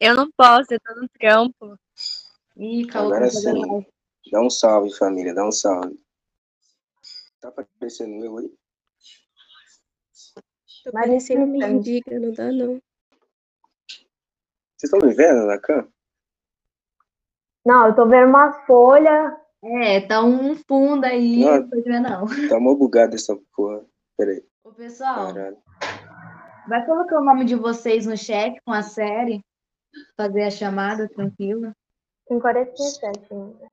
Eu não posso, eu tô no trampo. Ih, Agora sim. Dá um salve, família, dá um salve. Tá aparecendo meu aí? Tô Mas parecendo não tem. mendiga, não dá não. Vocês estão me vendo na? Não, eu tô vendo uma folha. É, tá um fundo aí, Não. não tô vendo não. Tá mó bugado essa porra. Pera aí, Ô, pessoal, caralho. vai colocar o nome de vocês no chat com a série, fazer a chamada, tranquilo. Tem 47 ainda.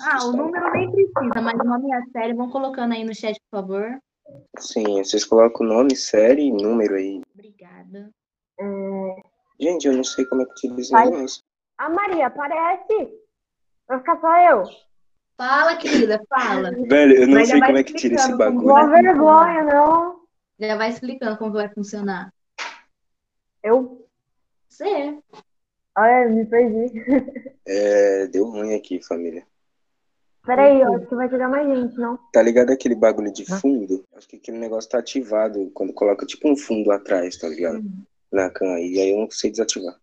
Ah, o número nem precisa, mas o nome e a série, vão colocando aí no chat, por favor. Sim, vocês colocam o nome, série e número aí. Obrigada. É... Gente, eu não sei como é que utiliza Vai. isso. A Maria, aparece! Vai ficar só eu. Fala, querida, fala. Velho, eu não Mas sei como é que tira esse bagulho. Boa vergonha, não. Já vai explicando como vai funcionar. Eu. Você. Olha, me perdi. É, deu ruim aqui, família. Peraí, eu acho que vai chegar mais gente, não? Tá ligado aquele bagulho de fundo? Acho que aquele negócio tá ativado quando coloca tipo um fundo atrás, tá ligado? Na cam. E aí eu não sei desativar.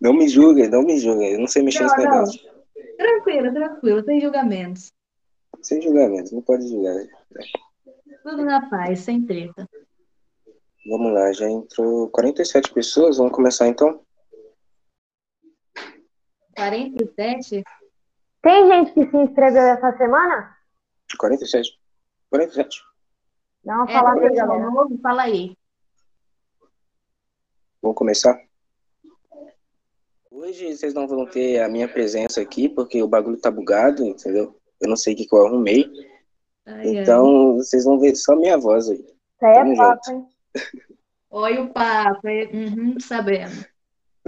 Não me julguem, não me julguem. Eu não sei mexer Não, nesse não. negócio. Tranquilo, tranquilo, sem julgamentos. Sem julgamento, não pode julgar. Tudo na paz, sem treta. Vamos lá, já entrou 47 pessoas. Vamos começar então? 47? Tem gente que se inscreveu essa semana? 47? 47. Dá uma É, falada aí, pessoal galera. novo, fala aí. Vamos começar? Hoje vocês não vão ter a minha presença aqui, porque o bagulho tá bugado, entendeu? Eu não sei o que, que eu arrumei. Ai, ai. Então, vocês vão ver só minha voz aí. Tamo é papo, hein? Oi, o papo. é- Uhum, sabemos.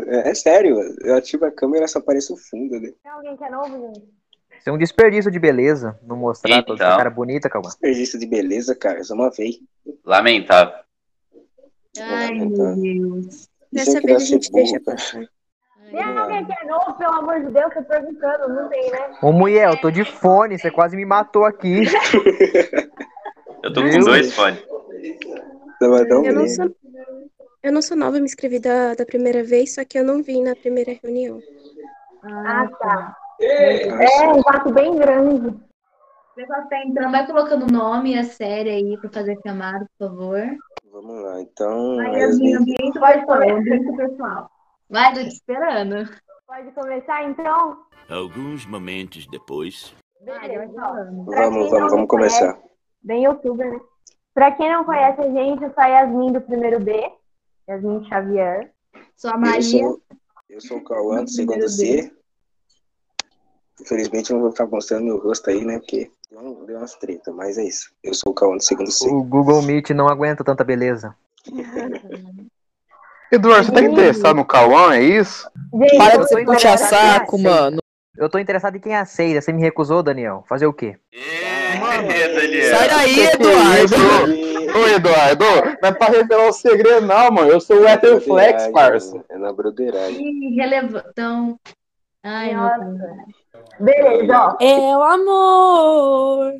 É, é sério, eu ativo a câmera só aparece o fundo, né? Tem alguém que é novo, gente? Isso é um desperdício de beleza, não mostrar toda essa Então. cara bonita, Calma. Desperdício de beleza, cara, só uma vez. Lamentável. Ai, meu Lamentável. Deus. Isso Dessa é que vez a gente deixa burro, cara. passar. Tem alguém que é novo, pelo amor de Deus? Tô perguntando, não tem, né? Ô, mulher, eu tô de fone, você quase me matou aqui. Eu tô Meu com dois fones. Eu não sou, eu não sou nova, eu me inscrevi da, da primeira vez, só que eu não vim na primeira reunião. Ah, tá. É, É, um quarto bem grande. O pessoal que tá entrando, vai colocando o nome e a série aí pra fazer chamada, por favor. Vamos lá, então. Aí, Yasmin, ambiente pessoal, ambiente pessoal. Vai, tô te esperando. Pode começar, então? Alguns momentos depois. Beleza. quem Vamos, vamos, vamos me começar. Bem youtuber, né? Pra quem não conhece a gente, eu sou a Yasmin do primeiro B. Yasmin Xavier. Sou a Eu Maria. sou, eu sou o Cauã do segundo C. Infelizmente eu não vou ficar mostrando meu rosto aí, né? Porque deu, deu umas treta, mas é isso. Eu sou o Cauã do segundo C. O Google Meet não aguenta tanta beleza. Eduardo, você tá interessado no Cauã, é isso? Gente, Para de tô ser puxa interessado em quem saco, mano. Eu tô interessado em quem aceita. Você me recusou, Daniel. Fazer o quê? É, Daniel. Sai daí, Eduardo. Ô, Eduardo, não é pra revelar o segredo, não, mano. Eu sou o É na Ether Flex, broderagem, parça. mano, É na broderagem. Então. Ai, Nossa. Beleza, ó. É o amor.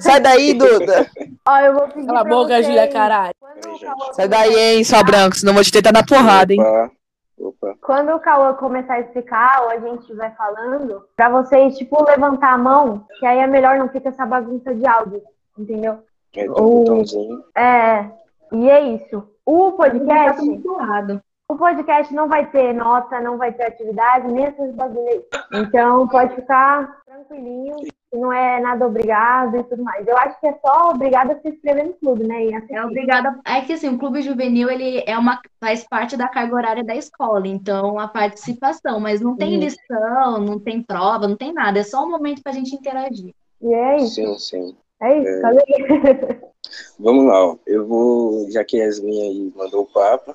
Sai daí, Duda. Ó, eu vou pedir Cala a boca, Julia, caralho. Cauã Sai daí, hein, só branco, senão vou te tentar dar porrada, hein. Opa, opa. Quando o Cauã começar a explicar, ou a gente vai falando, pra vocês, tipo, levantar a mão, que aí é melhor não ficar essa bagunça de áudio, entendeu? Aí tem um O- botãozinho. É, e é isso. O podcast, o podcast não vai ter nota, não vai ter atividade, nem esses bagulho aí. Então pode ficar tranquilinho, não é nada obrigado e tudo mais. Eu acho que é só obrigado a se inscrever no clube, né? E. É obrigada. É que assim, o clube juvenil ele é uma faz parte da carga horária da escola, então a participação, mas não tem Isso. lição, não tem prova, não tem nada, é só um momento pra gente interagir. E é isso, Sim, sim. é isso, É. Vamos lá, ó. Eu vou, já que a Yasmin aí mandou o papo,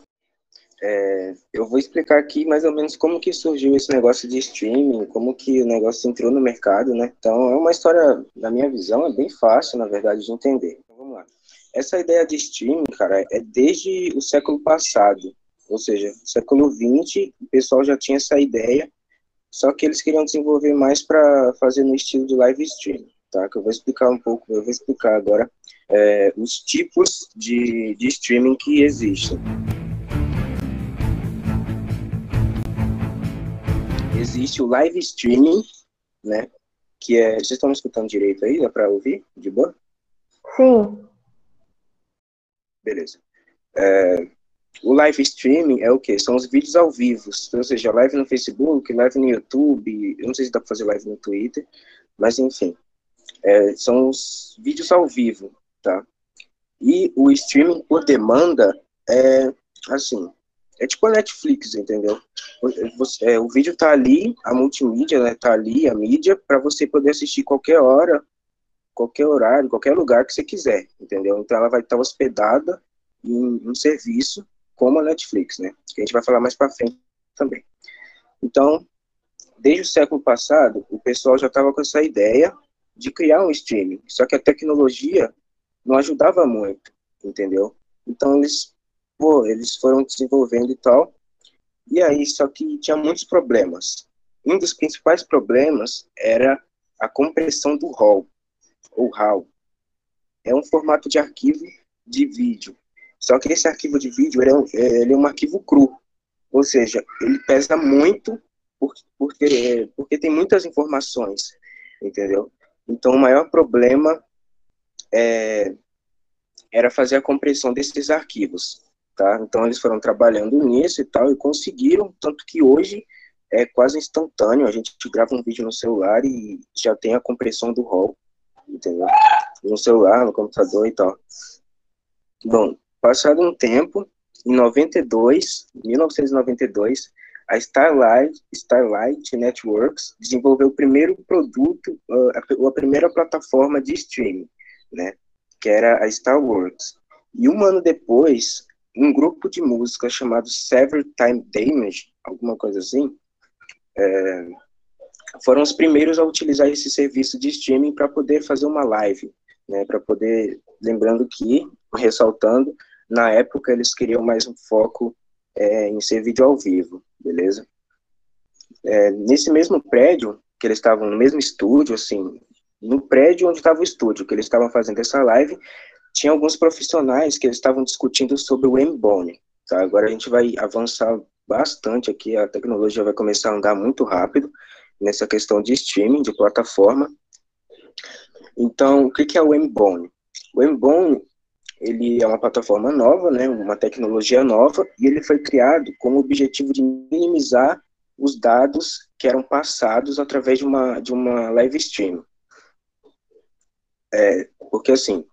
é, eu vou explicar aqui mais ou menos como que surgiu esse negócio de streaming, como que o negócio entrou no mercado, né? Então, é uma história, na minha visão, é bem fácil, na verdade, de entender. Então, vamos lá. Essa ideia de streaming, cara, é desde o século passado. Ou seja, século XX, o pessoal já tinha essa ideia, só que eles queriam desenvolver mais para fazer no estilo de live stream. tá? Que eu vou explicar um pouco, eu vou explicar agora é, os tipos de, de streaming que existem. Existe o live streaming, né? Que é. Vocês estão me escutando direito aí? Dá para ouvir? De boa? Sim. Beleza. É, o live streaming é o quê? São os vídeos ao vivo, ou seja, live no Facebook, live no YouTube, eu não sei se dá para fazer live no Twitter, mas enfim, é, são os vídeos ao vivo, tá? E o streaming por demanda é, assim, é tipo a Netflix, entendeu? Você, é, o vídeo tá ali, a multimídia né, tá ali, a mídia, para você poder assistir qualquer hora, qualquer horário, qualquer lugar que você quiser, entendeu? Então ela vai estar hospedada em um serviço como a Netflix, né? Que a gente vai falar mais para frente também. Então, desde o século passado, o pessoal já estava com essa ideia de criar um streaming, só que a tecnologia não ajudava muito, entendeu? Então eles, eles foram desenvolvendo e tal, e aí só que tinha muitos problemas. Um dos principais problemas era a compressão do RAW, ou RAW. É um formato de arquivo de vídeo só que esse arquivo de vídeo ele é, um, ele é um arquivo cru, ou seja, ele pesa muito porque, porque, porque tem muitas informações, entendeu? Então, o maior problema é, era fazer a compressão desses arquivos, tá? Então, eles foram trabalhando nisso e tal, e conseguiram, tanto que hoje é quase instantâneo, a gente grava um vídeo no celular e já tem a compressão do RAW, entendeu? No celular, no computador e tal. Bom, Passado um tempo, em 92, 1992, a Starlight, Starlight Networks desenvolveu o primeiro produto, uh, a, a, primeira plataforma de streaming, né, que era a Starworks. E um ano depois, um grupo de música chamado Sever Time Damage, alguma coisa assim, é, foram os primeiros a utilizar esse serviço de streaming para poder fazer uma live, né, para poder, lembrando que, ressaltando, na época, eles queriam mais um foco é, em ser vídeo ao vivo, beleza? É, nesse mesmo prédio, que eles estavam no mesmo estúdio, assim, no prédio onde estava o estúdio, que eles estavam fazendo essa live, tinha alguns profissionais que estavam discutindo sobre o Embone, tá? Agora a gente vai avançar bastante aqui, a tecnologia vai começar a andar muito rápido nessa questão de streaming, de plataforma. Então, o que é o Embone? O Embone ele é uma plataforma nova, né, uma tecnologia nova, e ele foi criado com o objetivo de minimizar os dados que eram passados através de uma, de uma live stream. É, porque, assim,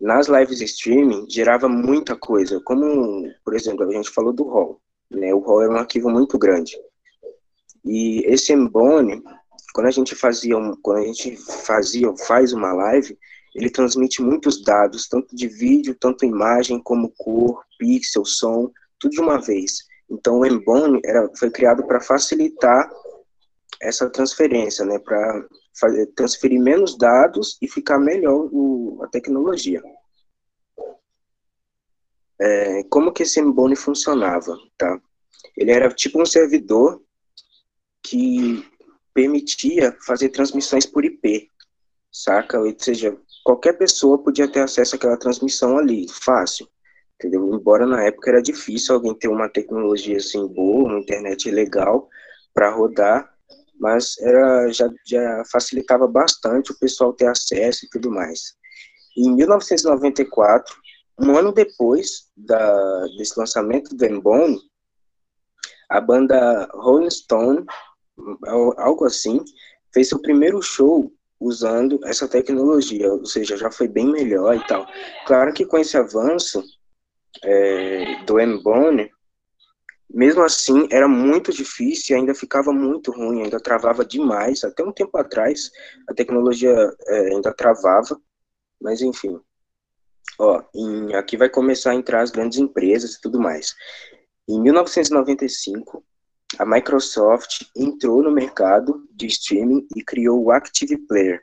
nas lives streaming gerava muita coisa, como, por exemplo, a gente falou do RAW, né, o RAW é um arquivo muito grande. E esse Embone, quando a gente fazia, quando a gente fazia, faz uma live, ele transmite muitos dados, tanto de vídeo, tanto imagem, como cor, pixel, som, tudo de uma vez. Então, o Embone era, foi criado para facilitar essa transferência, né, para transferir menos dados e ficar melhor o, a tecnologia. É, como que esse Embone funcionava, tá? Ele era tipo um servidor que permitia fazer transmissões por IP, saca? Ou seja, qualquer pessoa podia ter acesso àquela transmissão ali, fácil, entendeu? Embora na época era difícil alguém ter uma tecnologia assim boa, uma internet legal para rodar, mas era já, já facilitava bastante o pessoal ter acesso e tudo mais. Em 1994, um ano depois da, desse lançamento do Embone, a banda Rolling Stone, algo assim, fez seu primeiro show usando essa tecnologia, ou seja, já foi bem melhor e tal. Claro que com esse avanço é, do M-Bone, mesmo assim, era muito difícil ainda ficava muito ruim, ainda travava demais. Até um tempo atrás, a tecnologia é, ainda travava, mas enfim. Ó, em, aqui vai começar a entrar as grandes empresas e tudo mais. Em 1995, a Microsoft entrou no mercado de streaming e criou o Active Player,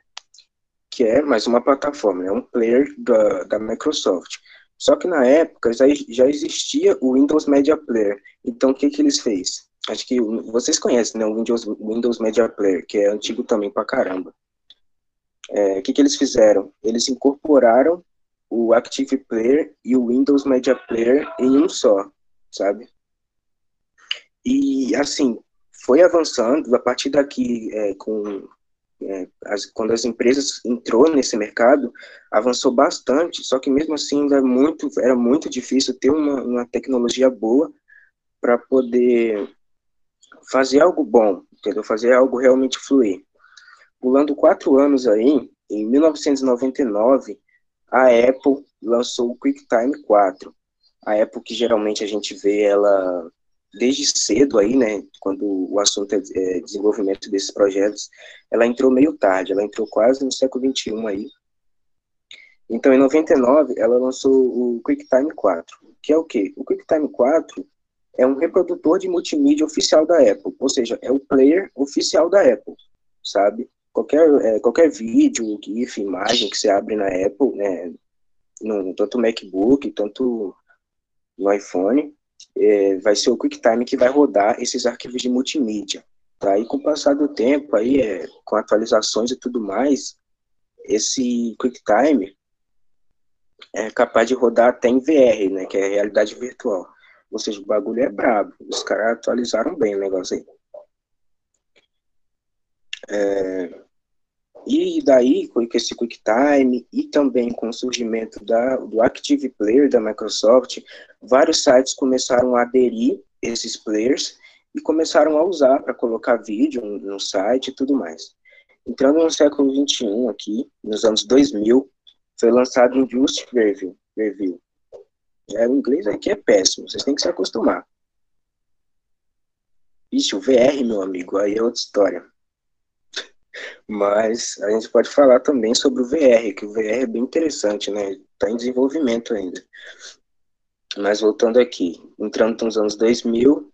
que é mais uma plataforma, é um player da, da Microsoft. Só que na época já, já existia o Windows Media Player. Então o que, que eles fez? Acho que vocês conhecem, né? O Windows, Windows Media Player, que é antigo também pra caramba. é, o que, que eles fizeram? Eles incorporaram o Active Player e o Windows Media Player em um só, sabe? E, assim, foi avançando, a partir daqui, é, com, é, as, quando as empresas entrou nesse mercado, avançou bastante, só que mesmo assim ainda é muito, era muito difícil ter uma, uma tecnologia boa para poder fazer algo bom, entendeu? Fazer algo realmente fluir. Pulando quatro anos aí, em 1999, a Apple lançou o QuickTime 4. A Apple que geralmente a gente vê ela desde cedo aí, né, quando o assunto é, é desenvolvimento desses projetos, ela entrou meio tarde, ela entrou quase no século 21 aí. Então, em 99, ela lançou o QuickTime 4, que é o quê? O QuickTime 4 é um reprodutor de multimídia oficial da Apple, ou seja, é o player oficial da Apple, sabe? Qualquer, é, qualquer vídeo, GIF, imagem que você abre na Apple, né, no, tanto MacBook, tanto no iPhone, é, vai ser o QuickTime que vai rodar esses arquivos de multimídia. Tá? E com o passar do tempo, aí, é, com atualizações e tudo mais, esse QuickTime é capaz de rodar até em VR, né, que é realidade virtual. Ou seja, o bagulho é brabo. Os caras atualizaram bem o negócio aí. É, e daí, com esse QuickTime e também com o surgimento da, do Active Player da Microsoft, vários sites começaram a aderir esses players e começaram a usar para colocar vídeo no site e tudo mais. Entrando no século 21 aqui, nos anos 2000, foi lançado o Just Review. Review. É, o inglês aqui é péssimo, vocês têm que se acostumar. Ixi, o VR, meu amigo, aí é outra história. Mas a gente pode falar também sobre o VR, que o VR é bem interessante, né? Está em desenvolvimento ainda. Mas voltando aqui, entrando nos anos 2000,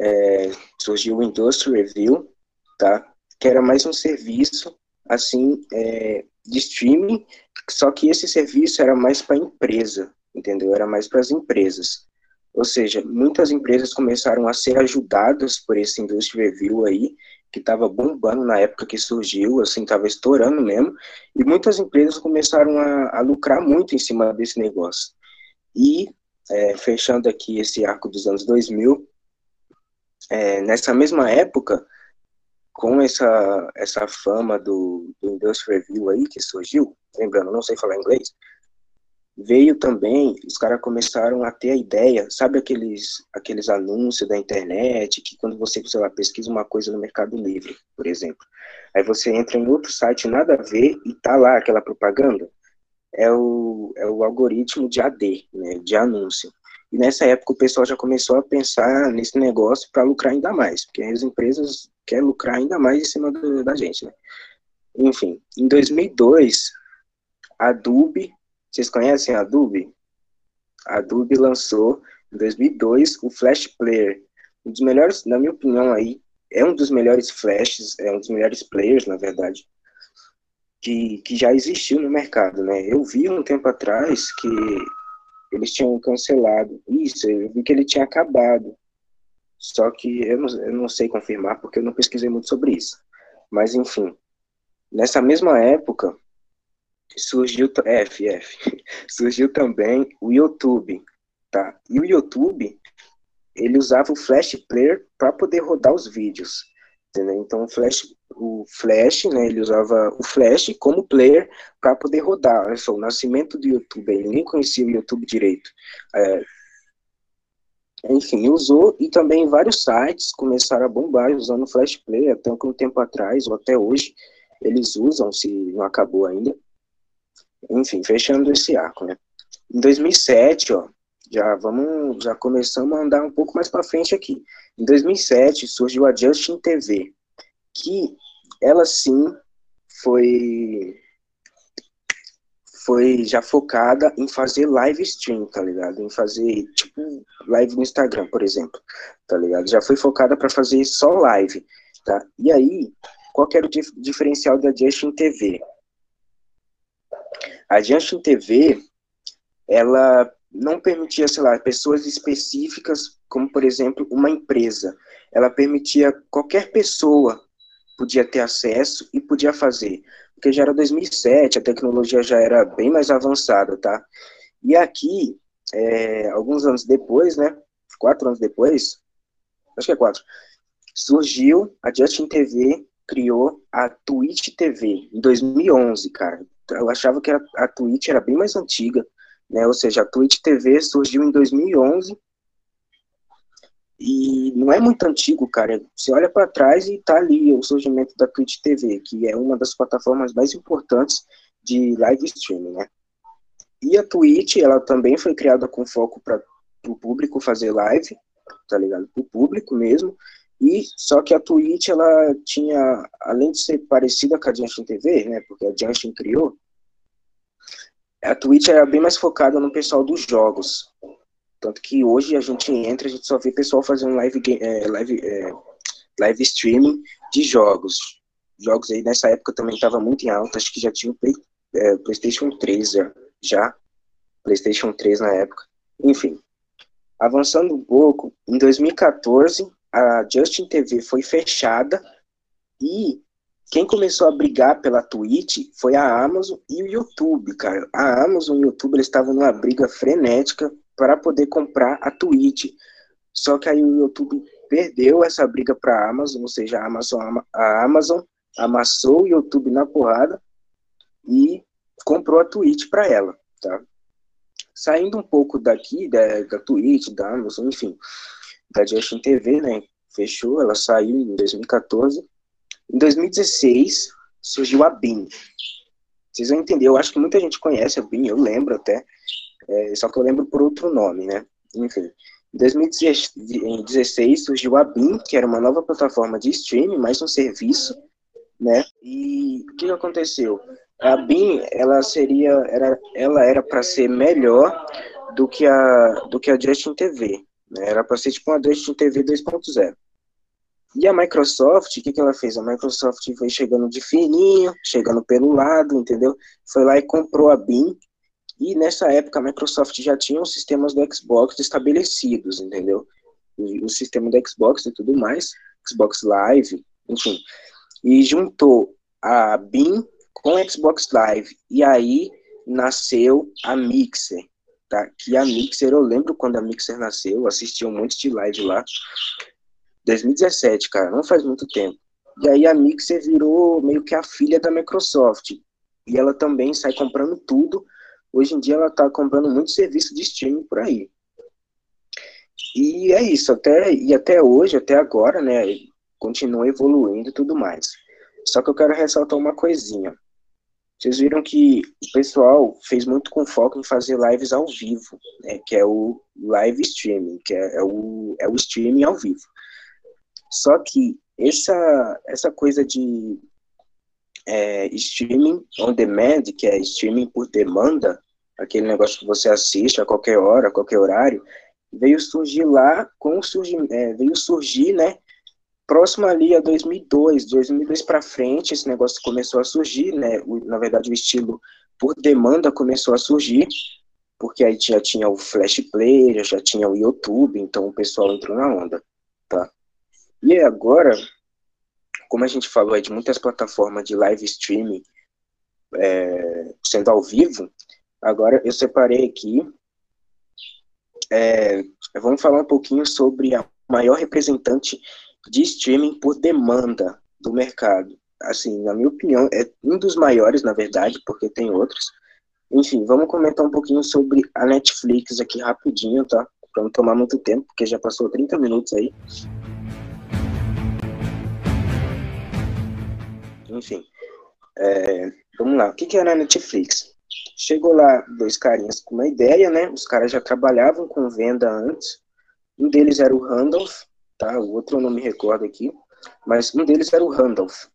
é, surgiu o Industry Review, tá? Que era mais um serviço, assim, é, de streaming, só que esse serviço era mais para empresa, entendeu? Era mais para as empresas. Ou seja, muitas empresas começaram a ser ajudadas por esse Industry Review aí, que estava bombando na época que surgiu, assim, estava estourando mesmo, e muitas empresas começaram a, a lucrar muito em cima desse negócio. E, é, fechando aqui esse arco dos anos 2000, é, nessa mesma época, com essa, essa fama do, do Review aí que surgiu, lembrando, não sei falar inglês, veio também, os caras começaram a ter a ideia, sabe aqueles, aqueles anúncios da internet, que quando você, sei lá, pesquisa uma coisa no Mercado Livre, por exemplo, aí você entra em outro site, nada a ver, e tá lá aquela propaganda, é o, é o algoritmo de AD, né, de anúncio. E nessa época o pessoal já começou a pensar nesse negócio para lucrar ainda mais, porque as empresas querem lucrar ainda mais em cima do, da gente, né. Enfim, em 2002, a Adobe vocês conhecem a Adobe? A Adobe lançou em 2002 o Flash Player, um dos melhores, na minha opinião aí, é um dos melhores flashes, é um dos melhores players, na verdade, que, que já existiu no mercado, né? Eu vi um tempo atrás que eles tinham cancelado isso, eu vi que ele tinha acabado. Só que eu não, eu não sei confirmar porque eu não pesquisei muito sobre isso. Mas enfim, nessa mesma época, surgiu FF, surgiu também o YouTube, tá? E o YouTube ele usava o Flash Player para poder rodar os vídeos, entendeu? Então o Flash, o Flash, né? Ele usava o Flash como player para poder rodar. Olha só, o nascimento do YouTube, ele nem conhecia o YouTube direito. É, enfim, usou e também vários sites começaram a bombar usando o Flash Player até um tempo atrás ou até hoje eles usam, se não acabou ainda. Enfim, fechando esse arco, né? Em 2007, ó, já vamos, já começamos a andar um pouco mais para frente aqui. Em 2007 surgiu a Justin TV, que ela sim foi foi já focada em fazer live stream, tá ligado? Em fazer tipo live no Instagram, por exemplo, tá ligado? Já foi focada para fazer só live, tá? E aí, qual era o dif diferencial da Justin TV? A Justin TV, ela não permitia, sei lá, pessoas específicas, como por exemplo uma empresa. Ela permitia qualquer pessoa podia ter acesso e podia fazer. Porque já era 2007, a tecnologia já era bem mais avançada, tá? E aqui, é, alguns anos depois, né? Quatro anos depois, acho que é quatro, surgiu a Justin TV, criou a Twitch TV em 2011, cara. Eu achava que a, a Twitch era bem mais antiga, né? Ou seja, a Twitch TV surgiu em 2011 e não é muito antigo, cara. Você olha para trás e tá ali o surgimento da Twitch TV, que é uma das plataformas mais importantes de live streaming, né? E a Twitch, ela também foi criada com foco para o público fazer live, tá ligado? Para o público mesmo. E só que a Twitch, ela tinha, além de ser parecida com a Junction TV, né? Porque a Junction criou, a Twitch era bem mais focada no pessoal dos jogos. Tanto que hoje a gente entra, a gente só vê pessoal fazendo live, é, live, é, live streaming de jogos. Jogos aí nessa época também estava muito em alta, acho que já tinha o Play, é, PlayStation 3 já, já. PlayStation 3 na época. Enfim, avançando um pouco, em 2014 a Justin TV foi fechada e quem começou a brigar pela Twitch foi a Amazon e o YouTube, cara. A Amazon e o YouTube eles estavam numa briga frenética para poder comprar a Twitch. Só que aí o YouTube perdeu essa briga para a Amazon, ou seja, a Amazon, a Amazon amassou o YouTube na porrada e comprou a Twitch para ela, tá? Saindo um pouco daqui, da, da Twitch, da Amazon, enfim, da Justin TV, né? Fechou, ela saiu em 2014. Em 2016, surgiu a BIM. Vocês vão entender, eu acho que muita gente conhece a BIM, eu lembro até. É, só que eu lembro por outro nome, né? Enfim. Em 2016 surgiu a BIM, que era uma nova plataforma de streaming, mais um serviço, né? E o que aconteceu? A BIM, ela seria, era, ela era para ser melhor do que a do que a Justin TV, né? Era para ser tipo uma Justin TV 2.0. E a Microsoft, o que, que ela fez? A Microsoft foi chegando de fininho, chegando pelo lado, entendeu? Foi lá e comprou a BIM, e nessa época a Microsoft já tinha os sistemas do Xbox estabelecidos, entendeu? O, sistema do Xbox e tudo mais, Xbox Live, enfim. E juntou a BIM com o Xbox Live. E aí nasceu a Mixer, tá? Que a Mixer, eu lembro quando a Mixer nasceu, eu assisti um monte de live lá. 2017, cara, não faz muito tempo. E aí a Mixer virou meio que a filha da Microsoft. E ela também sai comprando tudo hoje em dia ela está comprando muito serviço de streaming por aí. E é isso, até, e até hoje, até agora, né, continua evoluindo e tudo mais. Só que eu quero ressaltar uma coisinha. Vocês viram que o pessoal fez muito com foco em fazer lives ao vivo, né, que é o live streaming, que é, é, o, é o streaming ao vivo. Só que essa, essa coisa de é, streaming on demand, que é streaming por demanda, aquele negócio que você assiste a qualquer hora, a qualquer horário, veio surgir lá com surgir, é, veio surgir, né, próximo ali a 2002, 2002 para frente, esse negócio começou a surgir, né, o, na verdade o estilo por demanda começou a surgir, porque aí já tinha o Flash Player, já tinha o YouTube, então o pessoal entrou na onda, tá? E agora, como a gente falou de muitas plataformas de live streaming é, sendo ao vivo, agora eu separei aqui, é, vamos falar um pouquinho sobre a maior representante de streaming por demanda do mercado. Assim, na minha opinião, é um dos maiores, na verdade, porque tem outros. Enfim, vamos comentar um pouquinho sobre a Netflix aqui rapidinho, tá? Pra não tomar muito tempo, porque já passou 30 minutos aí. Enfim, é, vamos lá. O que, que era a Netflix? Chegou lá dois carinhas com uma ideia, né? Os caras já trabalhavam com venda antes. Um deles era o Randolph, tá? O outro eu não me recordo aqui. Mas um deles era o Randolph.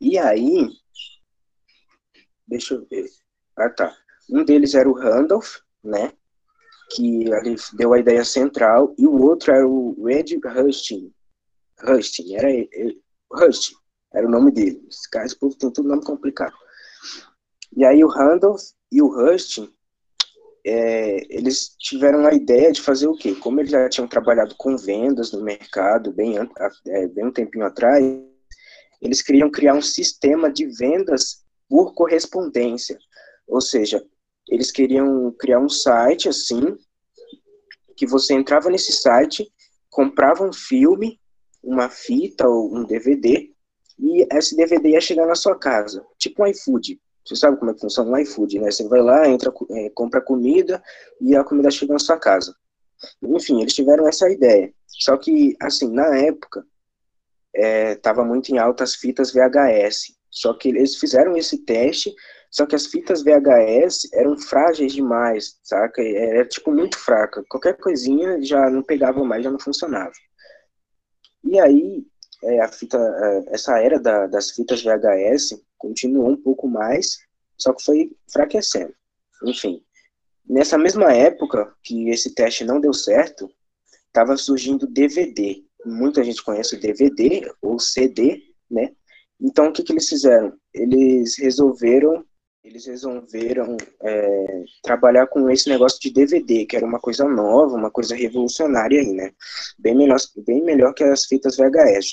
E aí, deixa eu ver. Ah, tá. Um deles era o Randolph, né? Que ali deu a ideia central. E o outro era o Ed Husting. Husting, era ele. Husting. Era o nome dele. Esse cara, esse povo tem tudo nome complicado. E aí o Randolph e o Rust, é, eles tiveram a ideia de fazer o quê? Como eles já tinham trabalhado com vendas no mercado bem, é, bem um tempinho atrás, eles queriam criar um sistema de vendas por correspondência. Ou seja, eles queriam criar um site assim, que você entrava nesse site, comprava um filme, uma fita ou um DVD, e esse DVD ia chegar na sua casa, tipo um iFood. Você sabe como é que funciona o iFood, né? Você vai lá, entra, é, compra comida e a comida chega na sua casa. Enfim, eles tiveram essa ideia. Só que, assim, na época, estava é, muito em alta as fitas VHS. Só que eles fizeram esse teste, só que as fitas VHS eram frágeis demais, saca? Era, tipo, muito fraca. Qualquer coisinha já não pegava mais, já não funcionava. E aí, é, a fita, é, essa era da, das fitas VHS continuou um pouco mais, só que foi enfraquecendo. Enfim, nessa mesma época que esse teste não deu certo, estava surgindo DVD. Muita gente conhece o DVD ou CD, né? Então, o que, que eles fizeram? Eles resolveram eles resolveram é, trabalhar com esse negócio de DVD, que era uma coisa nova, uma coisa revolucionária aí, né? Bem melhor, bem melhor que as fitas VHS.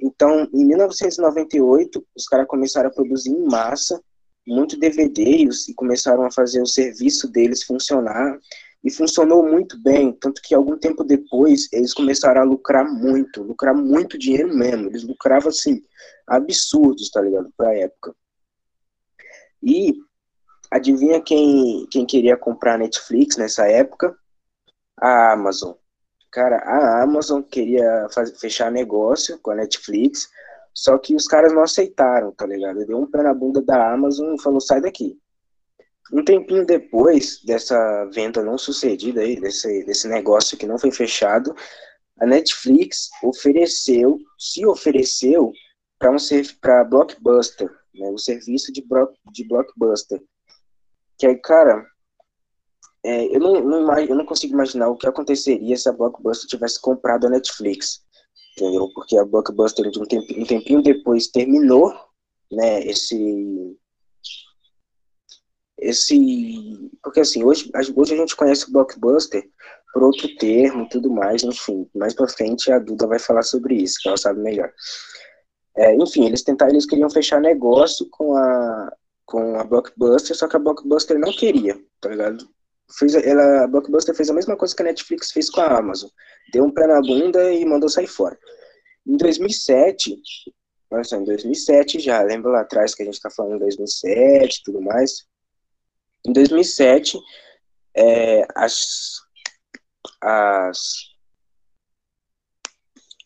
Então, em 1998, os caras começaram a produzir em massa muito DVD e começaram a fazer o serviço deles funcionar. E funcionou muito bem, tanto que algum tempo depois eles começaram a lucrar muito, lucrar muito dinheiro mesmo. Eles lucravam assim, absurdos, tá ligado? Pra época. E adivinha quem, quem queria comprar Netflix nessa época? A Amazon. Cara, a Amazon queria fazer, fechar negócio com a Netflix, só que os caras não aceitaram, tá ligado? Deu um pé na bunda da Amazon e falou: sai daqui. Um tempinho depois dessa venda não sucedida aí, desse, desse negócio que não foi fechado, a Netflix ofereceu, se ofereceu para um para Blockbuster, né, o serviço de, de Blockbuster. Que aí, cara, é, eu, não, não, eu não consigo imaginar o que aconteceria se a Blockbuster tivesse comprado a Netflix, entendeu? Porque a Blockbuster, um tempinho, um tempinho depois, terminou, né, esse... Esse... Porque, assim, hoje, hoje a gente conhece o Blockbuster por outro termo tudo mais, enfim. Mais pra frente a Duda vai falar sobre isso, que ela sabe melhor. É, enfim, eles tentaram, eles queriam fechar negócio com a, com a Blockbuster, só que a Blockbuster não queria, tá ligado? Fez, ela, a Blockbuster fez a mesma coisa que a Netflix fez com a Amazon. Deu um pé na bunda e mandou sair fora. Em 2007, olha só, em 2007 já, lembra lá atrás que a gente tá falando em 2007 e tudo mais? Em 2007, é, as, as...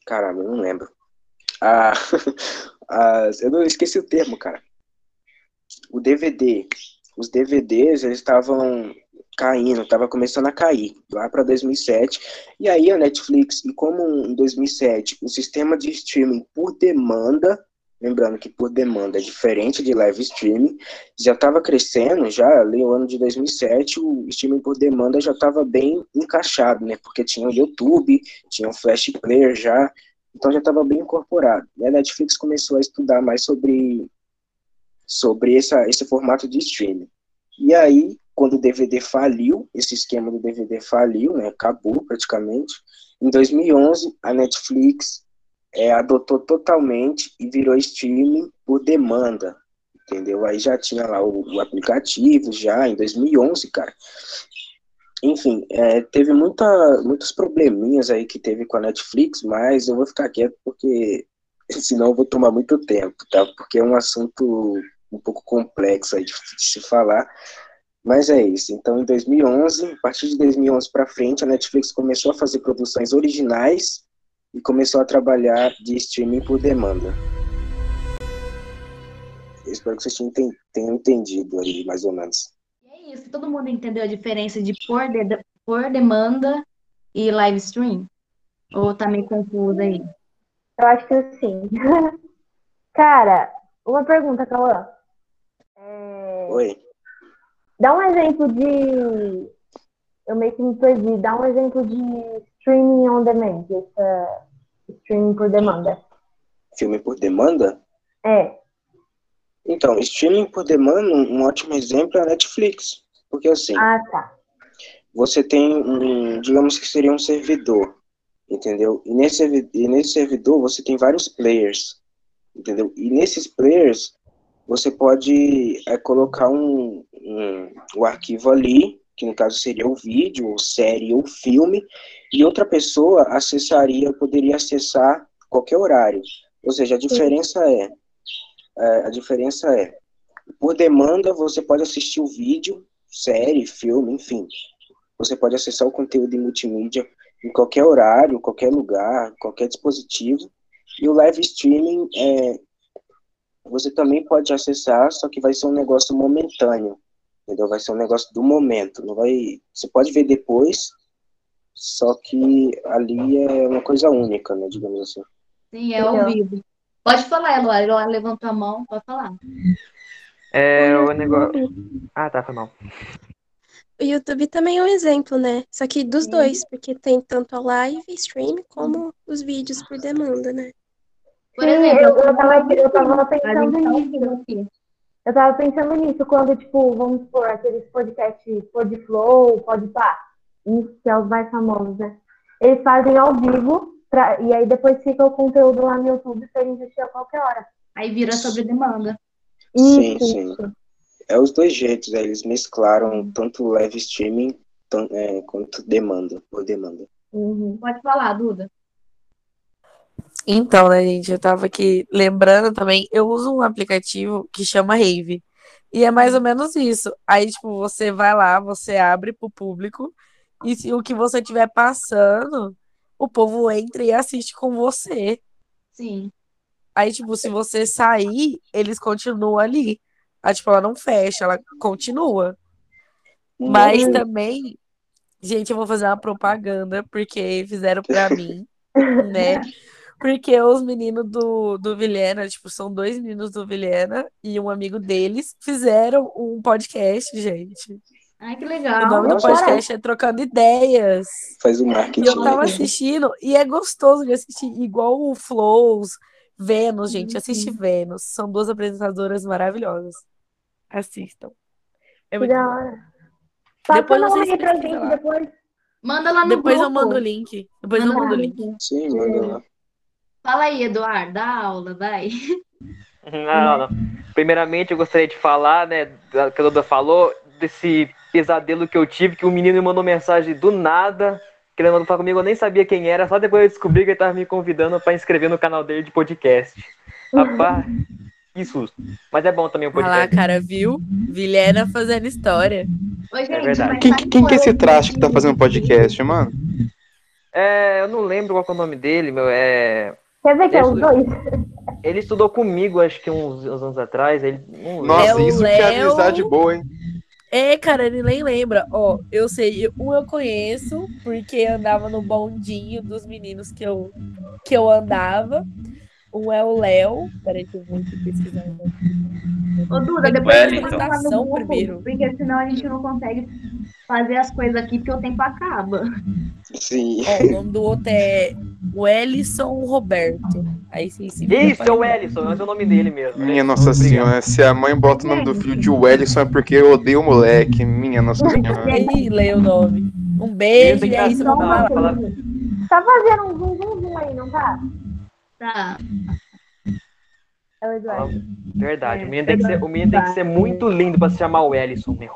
Caramba, eu não lembro. As, eu não esqueci o termo, cara. O DVD. Os DVDs, eles estavam caindo, estava começando a cair lá para 2007. E aí a Netflix, e como em 2007 o sistema de streaming por demanda, lembrando que por demanda é diferente de live streaming, já estava crescendo, já ali no ano de 2007 o streaming por demanda já estava bem encaixado, né? Porque tinha o YouTube, tinha o Flash Player já, então já estava bem incorporado. E a Netflix começou a estudar mais sobre sobre essa, esse formato de streaming. E aí quando o DVD faliu, esse esquema do DVD faliu, né, acabou praticamente. Em 2011, a Netflix é, adotou totalmente e virou streaming por demanda, entendeu? Aí já tinha lá o, o aplicativo, já em 2011, cara. Enfim, é, teve muita, muitos probleminhas aí que teve com a Netflix, mas eu vou ficar quieto porque senão eu vou tomar muito tempo, tá? Porque é um assunto um pouco complexo aí de, de se falar, mas é isso. Então, em 2011, a partir de 2011 para frente, a Netflix começou a fazer produções originais e começou a trabalhar de streaming por demanda. Eu espero que vocês tenham entendido aí, mais ou menos. E é isso. Todo mundo entendeu a diferença de por, de, por demanda e live stream? Ou tá meio confuso aí? Eu acho que sim. Cara, uma pergunta, Cauã. É... Oi. Dá um exemplo de. Eu meio que me perdi. Dá um exemplo de streaming on demand, essa streaming por demanda. Filme por demanda? É. Então, streaming por demanda, um ótimo exemplo é a Netflix. Porque assim. Ah, tá. Você tem um, digamos que seria um servidor, entendeu? E nesse, e nesse servidor você tem vários players. entendeu? E nesses players, você pode é, colocar um, um, o arquivo ali, que no caso seria o vídeo, ou série, ou filme, e outra pessoa acessaria, poderia acessar qualquer horário. Ou seja, a diferença é, é a diferença é, por demanda você pode assistir o vídeo, série, filme, enfim. Você pode acessar o conteúdo em multimídia em qualquer horário, qualquer lugar, qualquer dispositivo. E o live streaming é, você também pode acessar, só que vai ser um negócio momentâneo, entendeu? Vai ser um negócio do momento, não vai. Você pode ver depois, só que ali é uma coisa única, né? Digamos assim. Sim, é ao vivo. Pode falar, Eloá. Eloá levantou a mão, pode falar. É o negócio. Ah, tá, foi mal. O YouTube também é um exemplo, né? Só que dos dois, porque tem tanto a live stream como os vídeos por demanda, né? Por Sim, exemplo, eu, eu, tava, eu tava pensando nisso. Eu tava pensando nisso, quando, tipo, vamos supor, aqueles podcasts Podflow, Podpah, que é os mais famosos, né? Eles fazem ao vivo, pra, e aí depois fica o conteúdo lá no YouTube pra gente assistir a qualquer hora. Aí vira sobre demanda. Sim, Isso, sim. isso. É os dois jeitos, né? eles mesclaram tanto live streaming tan- é, quanto demanda, por demanda. Uhum. Pode falar, Duda. Então, né, gente, eu tava aqui lembrando também, eu uso um aplicativo que chama Rave. E é mais ou menos isso. Aí, tipo, você vai lá, você abre pro público, e se o que você estiver passando, o povo entra e assiste com você. Sim. Aí, tipo, se você sair, eles continuam ali. Aí, tipo, ela não fecha, ela continua. Mas também, gente, eu vou fazer uma propaganda, porque fizeram pra mim, né? Porque os meninos do, do Vilhena, tipo, são dois meninos do Vilhena e um amigo deles fizeram um podcast, gente. Ai, que O legal. nome do podcast é Trocando Ideias. Faz o E marketing. eu tava assistindo, e é gostoso de assistir, igual o Flows, Vênus, gente, assiste Vênus. São duas apresentadoras maravilhosas. Assistam. É Que muito da bom. hora. Passa Depois o nome vocês pra gente depois. Manda lá no Depois eu grupo. mando o link. Depois eu Manda mando o lá. link. Sim, manda lá. Fala aí, Eduardo, dá aula, vai. Não, não, não. Primeiramente, eu gostaria de falar, né, que a Duda falou, desse pesadelo que eu tive, que o menino me mandou mensagem do nada, querendo falar comigo, eu nem sabia quem era, só depois eu descobri que ele tava me convidando pra inscrever no canal dele de podcast. Rapaz, que susto. Mas é bom também o Olha lá, podcast. cara, viu? Vilhena fazendo história. Oi, gente, verdade. mas Quem, quem que é qual esse traste que tá fazendo podcast, mano? É, eu não lembro qual é o nome dele, meu, é... Quer ver que é os dois? Ele estudou comigo, acho que uns, uns anos atrás, ele... Nossa, isso que é Léo. amizade boa, hein? É, cara, ele nem lembra. Ó, eu sei, um eu conheço, porque andava no bondinho dos meninos que eu, que eu andava. Um é o Léo. Peraí, que eu vou pesquisar. o. Ô, Duda, depois então. manda lá no grupo, primeiro. porque senão a gente não consegue fazer as coisas aqui, porque o tempo acaba. Sim. Ó, o nome do outro é Wellison Roberto. Aí sim, sim. Isso, é o Ellison, mas é o nome dele mesmo. Minha né? Nossa Obrigado. Senhora, se a mãe bota o nome do filho de Wellison é porque eu odeio o moleque. Minha Nossa Senhora. Aí, leia o nome. Um beijo, e é isso, Tá fazendo um zum zum zum aí, não tá? Tá. É o Eduardo. Verdade, É, o menino, tem que ser, o menino tem que ser muito lindo pra se chamar o Ellison, meu.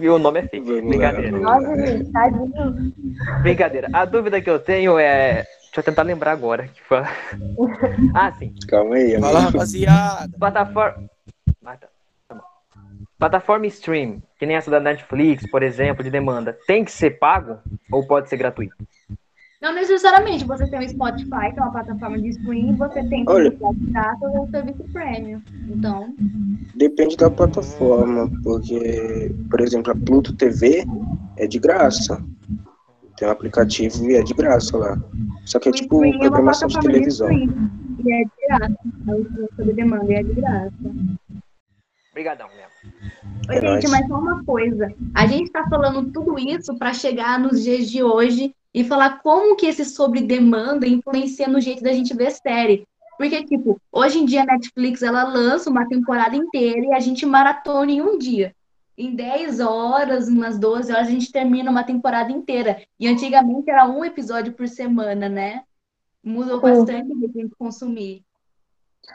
E o nome é feio. Lá, Brincadeira. Nossa, gente, tadinho. Brincadeira. A dúvida que eu tenho é. Deixa eu tentar lembrar agora. que foi- Ah, sim. Calma aí, amigo. Fala, rapaziada. Plataforma. Ah, tá. Tá bom. Plataforma stream, que nem essa da Netflix, por exemplo, de demanda, tem que ser pago ou pode ser gratuito? Não necessariamente você tem o Spotify, que é uma plataforma de streaming, você tem o Olha. serviço grátis ou o serviço premium. Então, Depende da plataforma, porque, por exemplo, a Pluto TV é de graça. Tem um aplicativo e é de graça lá. Só que é o tipo é programação de de televisão. streaming. E é de graça. É o streaming sob demanda e é de graça. Obrigadão. Oi, É gente, nóis. mas só uma coisa. A gente está falando tudo isso para chegar nos dias de hoje e falar como que esse sobre demanda influencia no jeito da gente ver série. Porque, tipo, hoje em dia a Netflix ela lança uma temporada inteira e a gente maratona em um dia. Em 10 horas, umas 12 horas, a gente termina uma temporada inteira. E antigamente era um episódio por semana, né? Mudou Sim. bastante o que a gente consumir.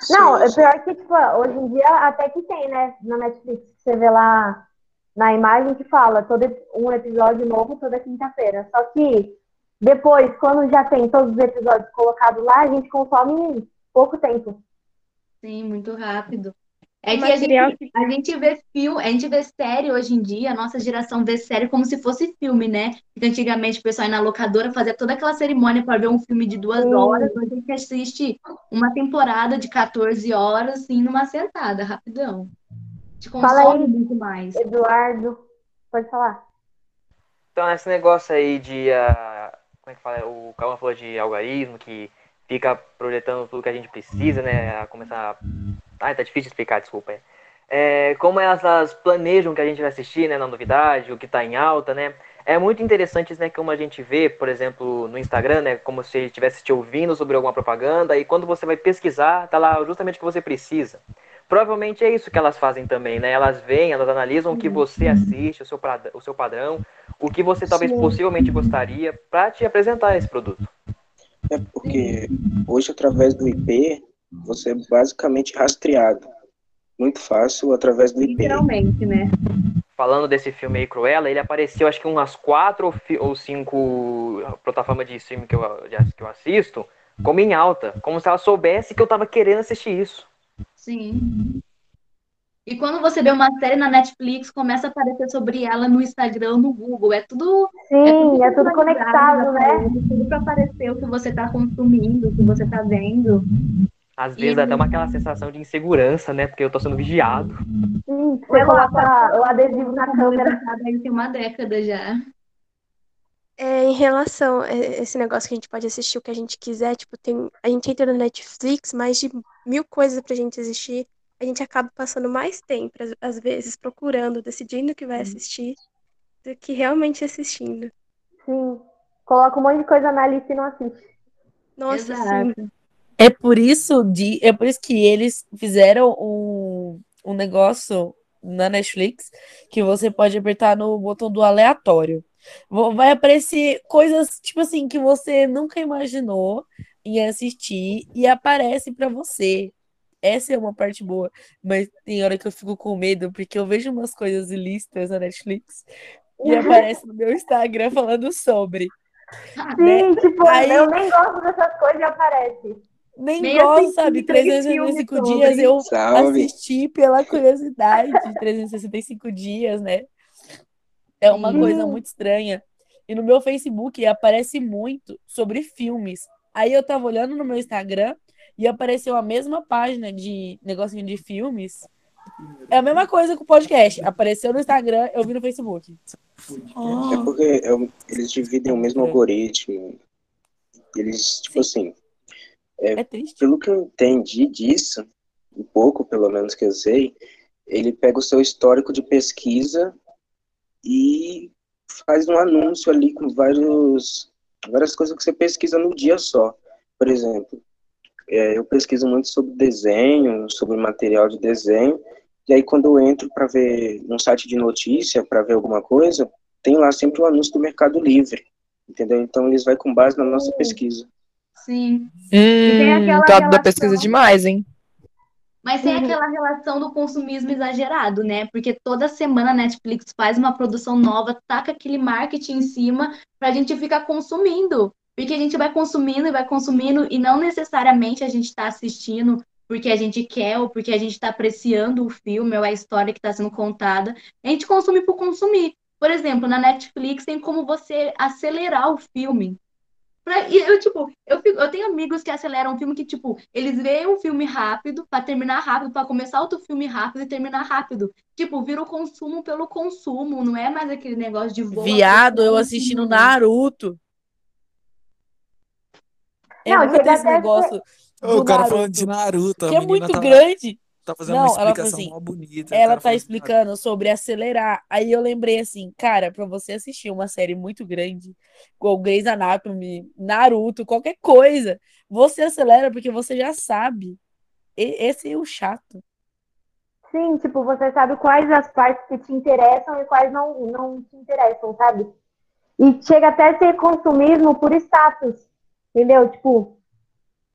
Não, é pior que, tipo, hoje em dia até que tem, né? Na Netflix, você vê lá na imagem que fala todo um episódio novo toda quinta-feira. Só que depois, quando já tem todos os episódios colocados lá, a gente consome em pouco tempo. Sim, muito rápido. É O que a gente, a gente vê filme, a gente vê série hoje em dia, a nossa geração vê série como se fosse filme, né? Porque antigamente o pessoal ia na locadora fazia toda aquela cerimônia para ver um filme de duas Sim. horas, hoje a gente assiste uma temporada de 14 horas, assim, numa sentada, rapidão. Te Fala consome aí. muito mais. Eduardo, pode falar. Então, esse negócio aí de. ah, como é que fala? O Calma falou de algoritmo que fica projetando tudo que a gente precisa, né? A começar. Ai, tá difícil de explicar, desculpa. é. É, como elas planejam o que a gente vai assistir, né? Na novidade, o que tá em alta, né? É muito interessante, né? Como a gente vê, por exemplo, no Instagram, né? Como se estivesse te ouvindo sobre alguma propaganda, e quando você vai pesquisar, tá lá justamente o que você precisa. Provavelmente é isso que elas fazem também, né? Elas veem, elas analisam o que você assiste, o seu, o seu padrão, o que você talvez Sim. possivelmente gostaria para te apresentar esse produto. É porque hoje, através do IP, você é basicamente rastreado. Muito fácil através do IP. Literalmente, né? Falando desse filme aí, Cruella, ele apareceu acho que umas quatro ou cinco plataformas de streaming que eu, que eu assisto, como em alta, como se ela soubesse que eu tava querendo assistir isso. Sim. E quando você vê uma série na Netflix, começa a aparecer sobre ela no Instagram, no Google. É tudo, Sim, é tudo sincronizado, conectado, né? aparece Tudo para aparecer o que você está consumindo, o que você está vendo. Às vezes E- dá até uma aquela sensação de insegurança, né? Porque eu tô sendo vigiado. Sim, você coloca o adesivo na câmera. Aí tem uma década já. É, em relação a esse negócio que a gente pode assistir o que a gente quiser, tipo, tem, a gente entra no Netflix, mais de mil coisas pra gente assistir, a gente acaba passando mais tempo, às, vezes, procurando, decidindo o que vai assistir, do que realmente assistindo. Sim. Coloca um monte de coisa na lista e não assiste. Nossa, Exato. sim. É por isso de, é por isso que eles fizeram um, um negócio na Netflix que você pode apertar no botão do aleatório. Vai aparecer coisas tipo assim que você nunca imaginou em assistir e aparece pra você. Essa é uma parte boa, mas tem hora que eu fico com medo porque eu vejo umas coisas ilícitas na Netflix e aparece no meu Instagram falando sobre. né? Sim, tipo, Aí- eu nem gosto dessas coisas e aparece. Nem Nem gosto, assisti sabe? três 365 filmes dias sobre. eu Salve. assisti pela curiosidade, 365 dias, né? É uma coisa muito estranha. E no meu Facebook aparece muito sobre filmes. Aí eu tava olhando no meu Instagram e apareceu a mesma página de negocinho de filmes. É a mesma coisa com o podcast. Apareceu no Instagram, eu vi no Facebook. É porque é o- eles dividem o mesmo É. algoritmo. Eles, tipo assim, É triste. pelo que eu entendi disso, um pouco pelo menos que eu sei, ele pega o seu histórico de pesquisa e faz um anúncio ali com vários, várias coisas que você pesquisa no dia só. Por exemplo, é, eu pesquiso muito sobre desenho, sobre material de desenho, e aí quando eu entro para ver num site de notícia, para ver alguma coisa, tem lá sempre o anúncio do Mercado Livre, entendeu? Então eles vai com base na nossa pesquisa. Sim. Hum, aquela tá da relação- pesquisa demais, hein? Mas tem aquela relação do consumismo exagerado, né? Porque toda semana a Netflix faz uma produção nova, taca aquele marketing em cima pra gente ficar consumindo. Porque a gente vai consumindo e vai consumindo e não necessariamente a gente tá assistindo porque a gente quer ou porque a gente tá apreciando o filme ou a história que está sendo contada. A gente consome por consumir. Por exemplo, na Netflix tem como você acelerar o filme. Pra- e eu, tipo, eu, fico- eu tenho amigos que aceleram um filme que, tipo, eles veem um filme rápido pra terminar rápido, pra começar outro filme rápido e terminar rápido. Tipo, vira o consumo pelo consumo, não é mais aquele negócio de boa Viado, eu assistindo. Naruto. É Não, muito esse a negócio o cara Naruto, falando de Naruto, que é muito tá, grande. tá fazendo Não, uma explicação assim, mó bonita. Ela tá de explicando sobre acelerar. Aí eu lembrei assim, cara, pra você assistir uma série muito grande, igual Grey's Anatomy, Naruto, qualquer coisa, você acelera porque você já sabe. E- esse é o chato. Sim, tipo, você sabe quais as partes que te interessam e quais não, não te interessam, sabe? E chega até a ser consumismo por status, entendeu? Tipo,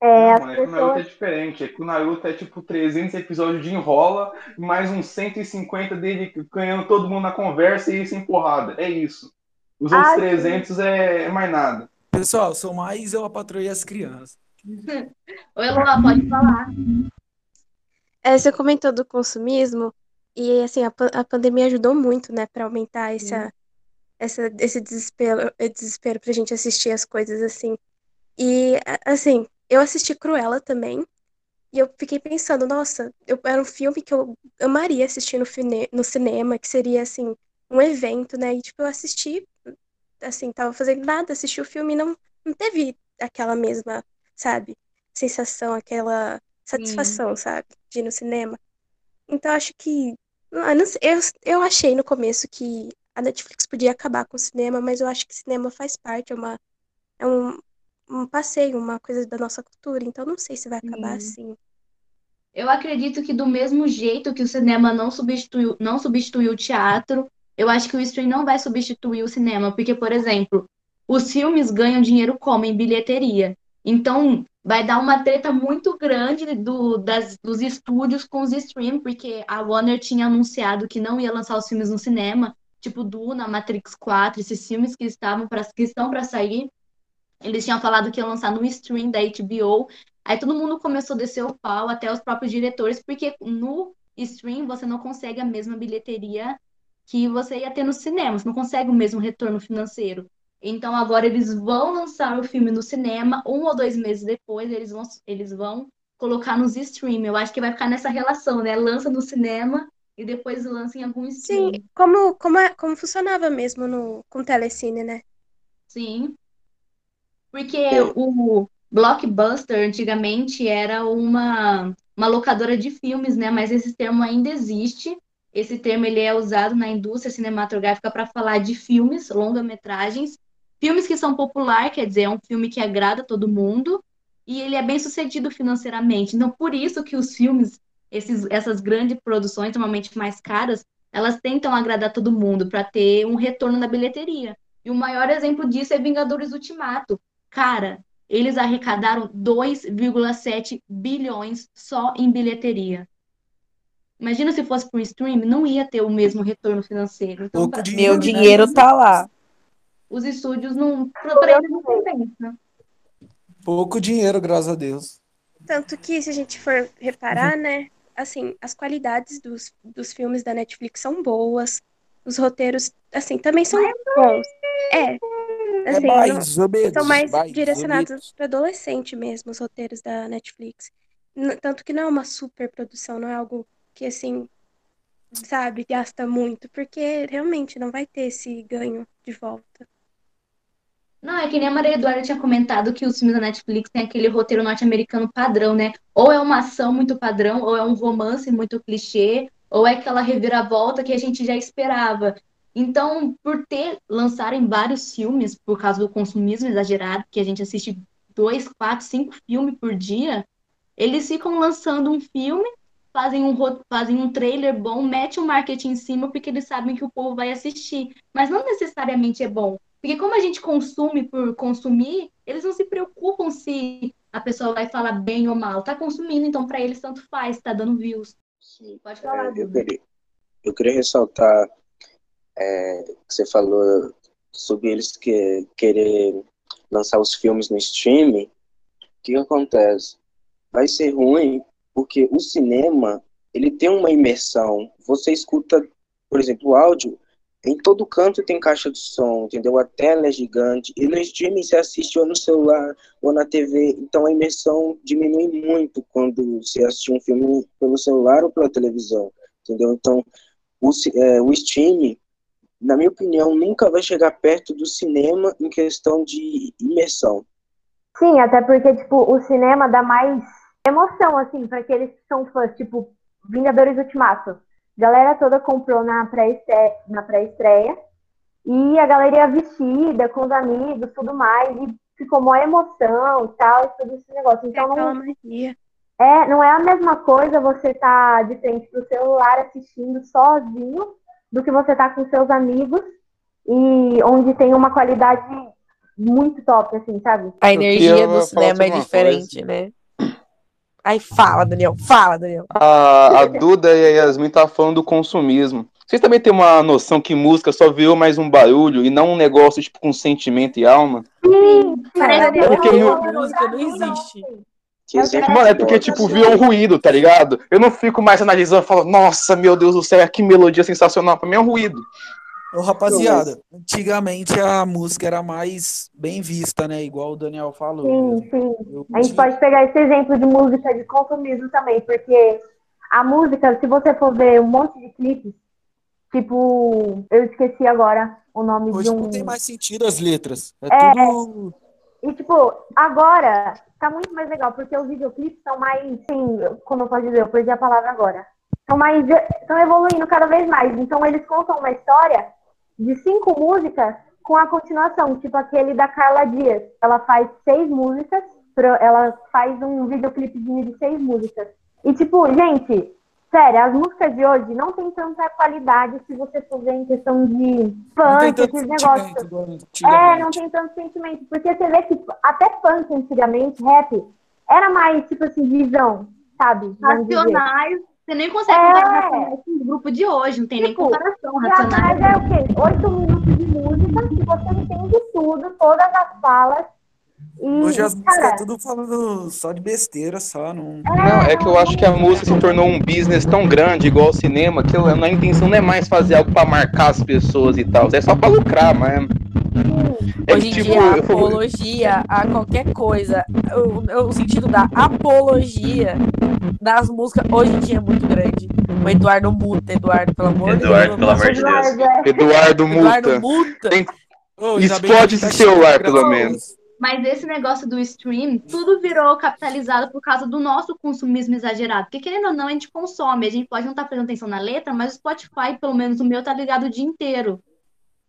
É, Não, as mano, é que o Naruto é pessoas. diferente. É que o Naruto é tipo 300 episódios de enrola, mais uns 150 dele ganhando todo mundo na conversa e sem porrada. É isso. Os outros Ah, sim. 300 é, é mais nada. Pessoal, sou mais eu a patroa e as crianças. Oi, Luan, pode falar. É, você comentou do consumismo e assim a, a pandemia ajudou muito, né, para aumentar essa, essa esse desespero, esse desespero pra gente assistir as coisas assim. E assim, eu assisti Cruella também e eu fiquei pensando, nossa, eu, era um filme que eu amaria assistir no, fine, no cinema, que seria assim um evento, né? E tipo eu assisti, assim, tava fazendo nada, assisti o filme e não não teve aquela mesma, sabe, sensação, aquela satisfação, sabe, de ir no cinema. Então, acho que. ah, eu, eu achei no começo que a Netflix podia acabar com o cinema, mas eu acho que cinema faz parte, é, uma, é um, um passeio, uma coisa da nossa cultura. Então, não sei se vai acabar assim. Eu acredito que do mesmo jeito que o cinema não substituiu, não substituiu o teatro, eu acho que o stream não vai substituir o cinema, porque, por exemplo, os filmes ganham dinheiro como? Em bilheteria. Então, vai dar uma treta muito grande do, das, dos estúdios com os stream, porque a Warner tinha anunciado que não ia lançar os filmes no cinema, tipo Duna, Matrix 4, esses filmes que estavam pra, que estão para sair. Eles tinham falado que iam lançar no stream da HBO. Aí todo mundo começou a descer o pau, até os próprios diretores, porque no stream você não consegue a mesma bilheteria que você ia ter no cinema, você não consegue o mesmo retorno financeiro. Então agora eles vão lançar o filme no cinema, um ou dois meses depois eles vão, eles vão colocar nos stream. Eu acho que vai ficar nessa relação, né? Lança no cinema e depois lança em algum stream. Sim, como, como, é- como funcionava mesmo no, com o Telecine, né? Sim. Porque o Blockbuster antigamente era uma, uma locadora de filmes, né? Mas esse termo ainda existe. Esse termo ele é usado na indústria cinematográfica para falar de filmes, longa-metragens, filmes que são popular, quer dizer, é um filme que agrada todo mundo e ele é bem sucedido financeiramente. Então, por isso que os filmes, esses, essas grandes produções, normalmente mais caras, elas tentam agradar todo mundo para ter um retorno na bilheteria. E o maior exemplo disso é Vingadores Ultimato. Cara, eles arrecadaram 2,7 bilhões só em bilheteria. Imagina se fosse por stream, não ia ter o mesmo retorno financeiro. Então, pra- dinheiro, Meu né? dinheiro tá lá. os estúdios não, para eles não compensa. Pouco dinheiro, graças a Deus. Tanto que, se a gente for reparar, né? Assim, as qualidades dos, dos filmes da Netflix são boas. Os roteiros, assim, também são bons. É. É Assim, não- mais ou menos. são mais mais direcionados para adolescente mesmo, os roteiros da Netflix. N- Tanto que não é uma super produção, não é algo que, assim, sabe, gasta muito, porque realmente não vai ter esse ganho de volta. Não, é que nem a Maria Eduarda tinha comentado que os filmes da Netflix têm aquele roteiro norte-americano padrão, né? Ou é uma ação muito padrão, ou é um romance muito clichê, ou é aquela reviravolta que a gente já esperava. Então, por ter lançarem vários filmes, por causa do consumismo exagerado, que a gente assiste dois, quatro, cinco filmes por dia, eles ficam lançando um filme, fazem um, fazem um trailer bom, mete um marketing em cima, porque eles sabem que o povo vai assistir. Mas não necessariamente é bom. Porque como a gente consome por consumir, eles não se preocupam se a pessoa vai falar bem ou mal. Tá consumindo, então para eles tanto faz, tá dando views. Sim. Pode falar, É, eu, queria, eu queria ressaltar é, você falou sobre eles que, querer lançar os filmes no streaming. O que acontece? Vai ser ruim porque o cinema ele tem uma imersão. Você escuta, por exemplo, o áudio, em todo canto tem caixa de som, entendeu? A tela é gigante. E no streaming você assiste ou no celular ou na TV. Então a imersão diminui muito quando você assiste um filme pelo celular ou pela televisão, entendeu? Então o, é, o streaming, na minha opinião, nunca vai chegar perto do cinema em questão de imersão. Sim, até porque, tipo, o cinema dá mais emoção, assim, para aqueles que são fãs, tipo, Vingadores Ultimato. Galera toda comprou na pré-estreia, na pré-estreia e a galera ia vestida com os amigos, tudo mais, e ficou uma emoção e tal, e todo esse negócio. Então, não, magia. é, não é a mesma coisa você tá de frente pro celular assistindo sozinho do que você tá com seus amigos e onde tem uma qualidade muito top, assim, sabe? A energia do cinema sobre é diferente, né? Aí fala, Daniel, fala, Daniel. A, a Duda e a Yasmin tá falando do consumismo. Vocês também têm uma noção que música só virou mais um barulho e não um negócio tipo com sentimento e alma? Sim, Porque porque mu- música não existe. Exemplo Mano, é porque, tipo, virou um ruído, tá ligado? Eu não fico mais analisando e falo, nossa, meu Deus do céu, que melodia sensacional. Pra mim é um ruído. Ô, rapaziada, antigamente a música era mais bem vista, né? Igual o Daniel falou. Sim, sim. Eu A gente pode pegar esse exemplo de música de consumismo também, porque a música, se você for ver um monte de clipes, tipo, eu esqueci agora o nome de Hoje um. não tem mais sentido as letras. É, É. tudo. E, tipo, agora tá muito mais legal, porque os videoclipes são mais, sim, como eu posso dizer, eu perdi a palavra agora. São mais, estão evoluindo cada vez mais. Então, eles contam uma história de cinco músicas com a continuação, tipo aquele da Carla Dias. Ela faz seis músicas, ela faz um videoclipezinho de seis músicas. E, tipo, gente, sério, as músicas de hoje não tem tanta qualidade se você for ver em questão de funk, esses negócios. É, não tem tanto sentimento. Porque você vê que até funk antigamente, rap, era mais, tipo assim, visão, sabe? Racionais, você nem consegue É. comparar racionais com o grupo de hoje, não tem nem Tipo, comparação Racionais racionais. é o quê? Oito minutos de música que você entende tudo, todas as falas. E, Hoje as músicas cara, é tudo falando só de besteira, só. Não... Não, é que eu acho que a música se tornou um business tão grande, igual o cinema, que eu- a intenção não é mais fazer algo pra marcar as pessoas e tal, é só pra lucrar, mas. É Hoje em tipo, dia, a eu- apologia a qualquer coisa, o, o sentido da apologia das músicas, hoje em dia é muito grande. O Eduardo Muta, Eduardo, pelo amor de Eduardo, Deus. pelo amor de Deus. Eduardo. Eduardo Eduardo Multa. Muta. Tem- bem Explode tá esse celular, pelo menos. Mas esse negócio do stream, tudo virou capitalizado por causa do nosso consumismo exagerado. Porque querendo ou não, a gente consome. A gente pode não estar prestando atenção na letra, mas o Spotify, pelo menos o meu, tá ligado o dia inteiro.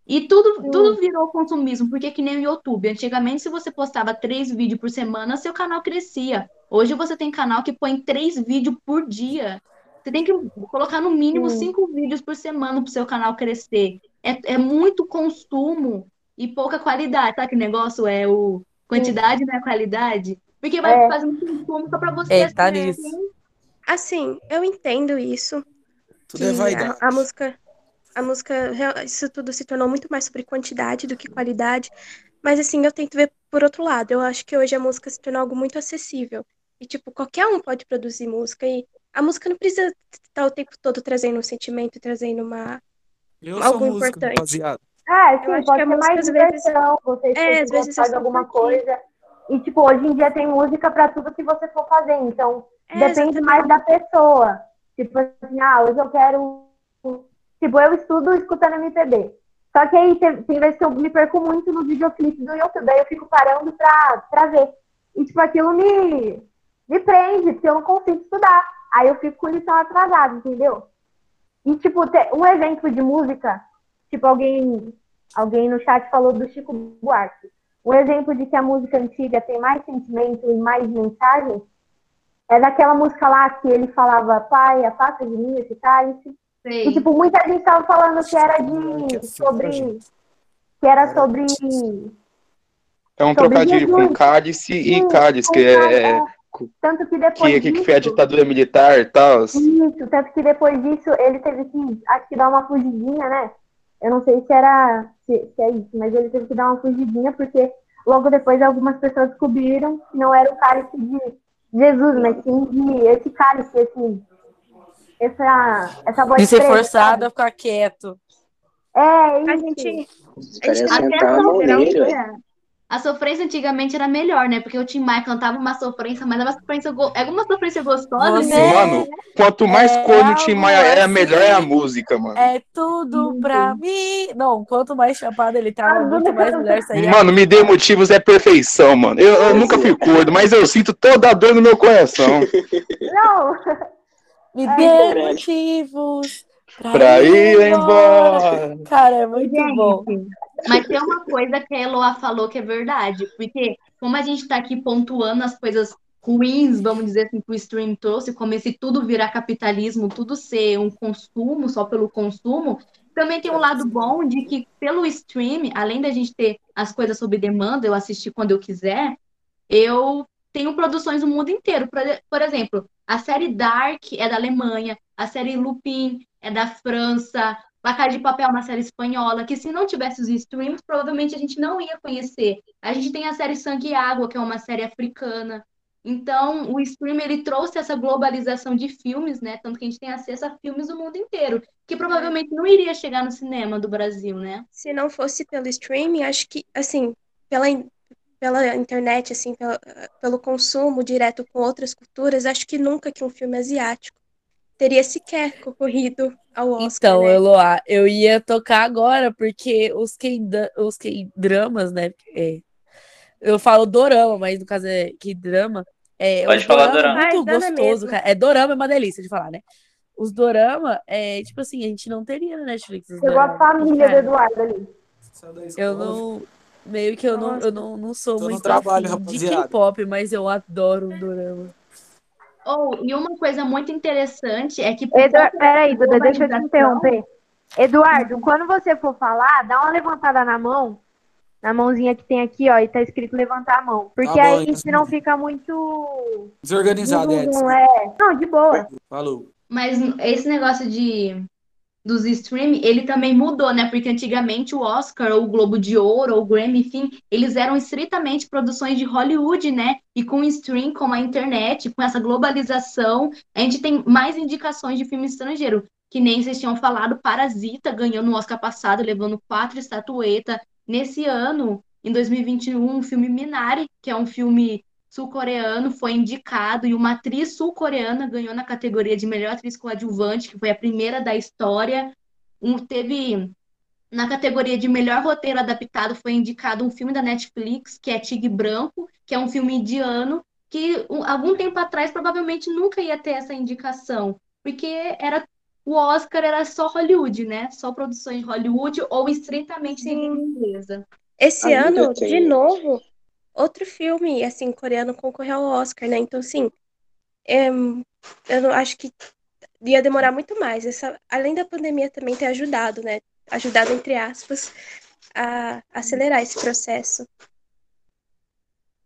E tudo, tudo virou consumismo, porque que nem o YouTube. Antigamente, se você postava três vídeos por semana, seu canal crescia. Hoje você tem canal que põe três vídeos por dia. Você tem que colocar no mínimo Sim. cinco vídeos por semana para o seu canal crescer. É, é muito consumo e pouca qualidade. Sabe que negócio é o quantidade não é qualidade? Porque vai É. fazer um consumo só para você. É, tá assim, nisso. Assim, eu entendo isso. Tudo é vaidade. a, a música, a música, isso tudo se tornou muito mais sobre quantidade do que qualidade. Mas assim, eu tento ver por outro lado. Eu acho que hoje a música se tornou algo muito acessível. E, tipo, qualquer um pode produzir música. E a música não precisa estar o tempo todo trazendo um sentimento, trazendo uma. Eu sou algo importante. rapaziada. É, Eu sim, pode ser mais vezes- diversão, você É, às vezes é faz alguma coisa. E, tipo, hoje em dia tem música pra tudo que você for fazer. Então, É, depende exatamente. mais da pessoa. Tipo assim, ah, hoje eu quero. Tipo, eu estudo escutando MPB. Só que aí tem, tem vezes que eu me perco muito no videoclipe do YouTube. Daí eu fico parando pra, pra ver. E, tipo, aquilo me, me prende, porque eu não consigo estudar. Aí eu fico com lição atrasada, entendeu? E, tipo, um exemplo de música, tipo, alguém, alguém no chat falou do Chico Buarque. Um exemplo de que a música antiga tem mais sentimento e mais mensagem é daquela música lá que ele falava, pai, afasta de mim esse cálice. E, tipo, muita gente tava falando que era é de, feio, sobre, gente. que era sobre, É um trocadilho com cálice e Sim, cálice, que é, é, tanto que depois que, que, que foi a disso- ditadura militar e tal. Isso, tanto que depois disso ele teve que, acho que dar uma fugidinha, né? Eu não sei se era, se, se é isso, mas ele teve que dar uma fugidinha porque logo depois algumas pessoas descobriram que não era o cálice de Jesus, mas sim de esse cálice, esse, essa, essa voz De ser preta, forçado a ficar quieto. É, A isso. gente. Até sentar a mão nele, velho. A sofrência antigamente era melhor, né? Porque o Tim Maia cantava uma sofrência, mas era uma sofrência, go... era uma sofrência gostosa, Você- né? Mano, quanto mais É corno o Tim Maia era, assim. melhor é a música, mano. É tudo pra mim. Não, quanto mais chapado ele tava, Ah, muito mais mulher saía. Mano, me dê motivos é perfeição, mano. Eu, eu nunca fui gordo, mas eu sinto toda a dor no meu coração. Não, Me dê caralho. motivos Pra ir embora. Cara, é muito Gente, bom. Mas tem uma coisa que a Eloá falou que é verdade, porque como a gente tá aqui pontuando as coisas ruins, vamos dizer assim, que o stream trouxe, como esse tudo virar capitalismo, tudo ser um consumo, só pelo consumo, também tem um lado bom de que pelo stream, além da gente ter as coisas sob demanda, eu assistir quando eu quiser, eu tenho produções no mundo inteiro. Por exemplo, a série Dark é da Alemanha, a série Lupin é da França, La Casa de Papel é uma série espanhola, que se não tivesse os streams, provavelmente a gente não ia conhecer. A gente tem a série Sangue e Água, que é uma série africana. Então, o stream ele trouxe essa globalização de filmes, né? Tanto que a gente tem acesso a filmes do mundo inteiro, que provavelmente não iria chegar no cinema do Brasil, né? Se não fosse pelo streaming, acho que, assim, pela, pela internet, assim, pelo, pelo consumo direto com outras culturas, acho que nunca que um filme asiático teria sequer concorrido ao Oscar. Então, né? Eloá, eu ia tocar agora, porque os K-dramas, né? É, eu falo dorama, mas no caso é K-drama. É, Pode falar dorama dorama. é muito Ai, gostoso, cara. É dorama, é uma delícia de falar, né? Os dorama, é, tipo assim, a gente não teria na Netflix. Chegou a família do cara, Eduardo ali. Eu não. Meio que eu não, eu não, não sou Tô muito trabalho, de. K-pop, mas eu adoro o dorama. Ou, e uma coisa muito interessante é que Eduardo, peraí, da Duda, deixa eu te interromper. Eduardo, quando você for falar, dá uma levantada na mão, na mãozinha que tem aqui, ó, e tá escrito levantar a mão. Porque Tá bom, aí então. senão fica muito. Desorganizado, Edson. Não é. Não, de boa. Falou. Mas esse negócio de dos streaming, ele também mudou, né? Porque antigamente o Oscar, ou o Globo de Ouro, ou o Grammy, enfim, eles eram estritamente produções de Hollywood, né? E com o stream, com a internet, com essa globalização, a gente tem mais indicações de filme estrangeiro. Que nem vocês tinham falado, Parasita ganhou no Oscar passado, levando quatro estatuetas. Nesse ano, em 2021, o filme Minari, que é um filme sul-coreano, foi indicado e uma atriz sul-coreana ganhou na categoria de melhor atriz coadjuvante, que foi a primeira da história. Um, teve na categoria de melhor roteiro adaptado foi indicado um filme da Netflix, que é Tigre Branco, que é um filme indiano, que um, algum tempo atrás provavelmente nunca ia ter essa indicação, porque era o Oscar era só Hollywood, né? Só produções de Hollywood ou estritamente em língua inglesa. Esse Amiga, ano, de novo, outro filme, assim, coreano concorreu ao Oscar, né? Então, assim, é, eu acho que ia demorar muito mais. Essa, além da pandemia também ter ajudado, né? Ajudado, entre aspas, a acelerar esse processo.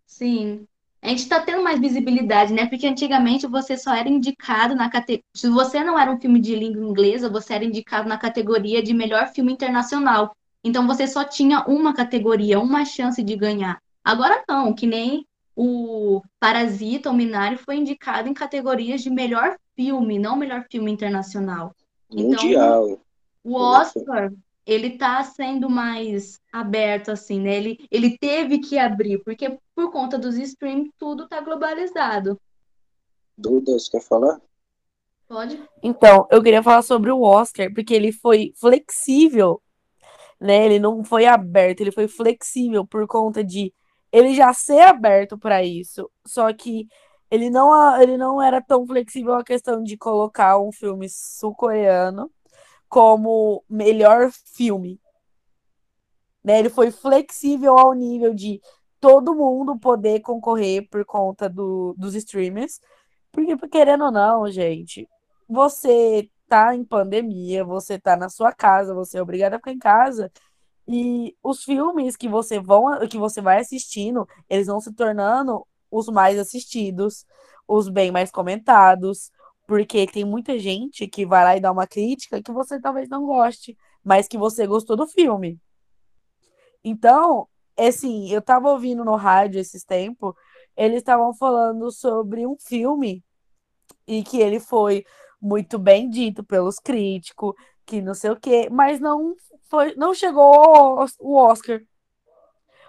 Sim. A gente está tendo mais visibilidade, né? Porque antigamente você só era indicado na categoria. Se você não era um filme de língua inglesa, você era indicado na categoria de melhor filme internacional. Então você só tinha uma categoria, uma chance de ganhar. Agora não, que nem o Parasita, o Minari, foi indicado em categorias de melhor filme, não melhor filme internacional. Então, Mundial. o Oscar, ele tá sendo mais aberto, assim, né? Ele, ele teve que abrir, porque por conta dos streams, tudo tá globalizado. Duda, você quer falar? Pode? Então, eu queria falar sobre o Oscar, porque ele foi flexível, né? Ele não foi aberto, ele foi flexível por conta de ele já ser aberto para isso. Só que ele não, ele não era tão flexível a questão de colocar um filme sul-coreano como melhor filme. Né? Ele foi flexível ao nível de todo mundo poder concorrer por conta do, dos streamers. Porque, querendo ou não, gente, você tá em pandemia, você tá na sua casa, você é obrigado a ficar em casa. E os filmes que você vão, que você vai assistindo, eles vão se tornando os mais assistidos, os bem mais comentados, porque tem muita gente que vai lá e dá uma crítica que você talvez não goste, mas que você gostou do filme. Então, assim, eu tava ouvindo no rádio esses tempos, eles estavam falando sobre um filme e que ele foi muito bem dito pelos críticos, que não sei o quê, mas não foi, não chegou o Oscar.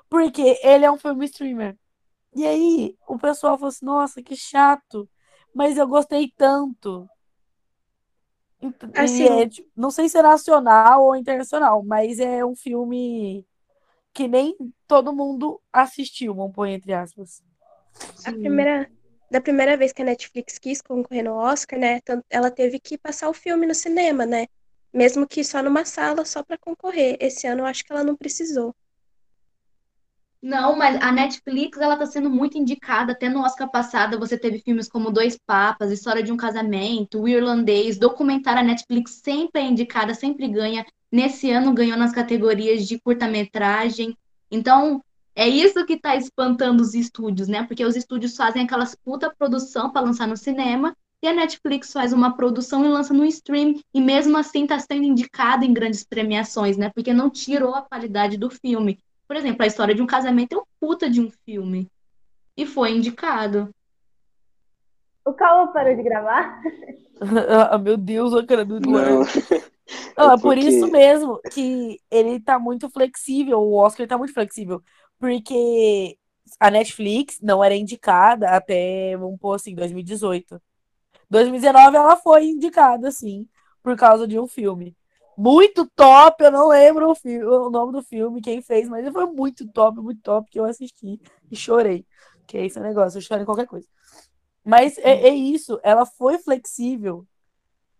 Porque ele é um filme streamer. E aí o pessoal falou assim: "Nossa, que chato". Mas eu gostei tanto. Assim, é, tipo, não sei se é nacional ou internacional, mas é um filme que nem todo mundo assistiu, vamos pôr entre aspas. a primeira, da primeira vez que a Netflix quis concorrer no Oscar, né? Ela teve que passar o filme no cinema, né? Mesmo que só numa sala, só para concorrer. Esse ano eu acho que ela não precisou. Não, mas a Netflix, ela tá sendo muito indicada. Até no Oscar passado, você teve filmes como Dois Papas, História de um Casamento, O Irlandês, documentário. A Netflix sempre é indicada, sempre ganha. Nesse ano ganhou nas categorias de curta-metragem. Então, é isso que tá espantando os estúdios, né? Porque os estúdios fazem aquelas puta produção para lançar no cinema e a Netflix faz uma produção e lança no stream, e mesmo assim está sendo indicado em grandes premiações, né? Porque não tirou a qualidade do filme. Por exemplo, a história de um casamento é um puta de um filme. E foi indicado. O Cauã parou de gravar? ah, meu Deus, a cara do Não. Ah, É por isso porque- mesmo que ele tá muito flexível, o Oscar tá muito flexível, porque a Netflix não era indicada até, vamos pôr assim, 2018. 2019 ela foi indicada, sim, por causa de um filme. Muito top, eu não lembro o, fi- o nome do filme, quem fez, mas ele foi muito top, muito top, que eu assisti e chorei. Que é esse negócio, eu choro em qualquer coisa. Mas é, é isso, ela foi flexível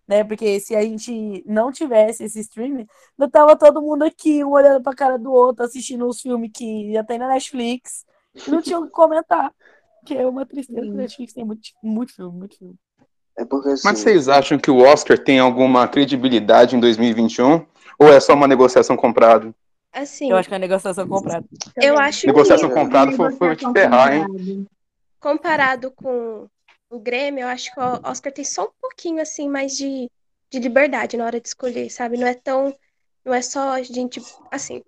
né? Porque se a gente não tivesse esse streaming, não tava todo mundo aqui, um olhando pra cara do outro, assistindo os filmes que já tem na Netflix, e não tinha o que comentar. Que é uma tristeza, a Netflix tem muito, muito filme, muito filme. É porque assim, Mas vocês acham que o Oscar tem alguma credibilidade em 2021? Ou é só uma negociação comprada? Assim, Eu acho que é uma negociação comprada. eu acho Negociação que comprada foi, foi te ferrar, hein? comparado com o Grêmio, eu acho que o Oscar tem só um pouquinho assim mais de, de liberdade na hora de escolher, sabe? Não é tão, não é só a gente, assim,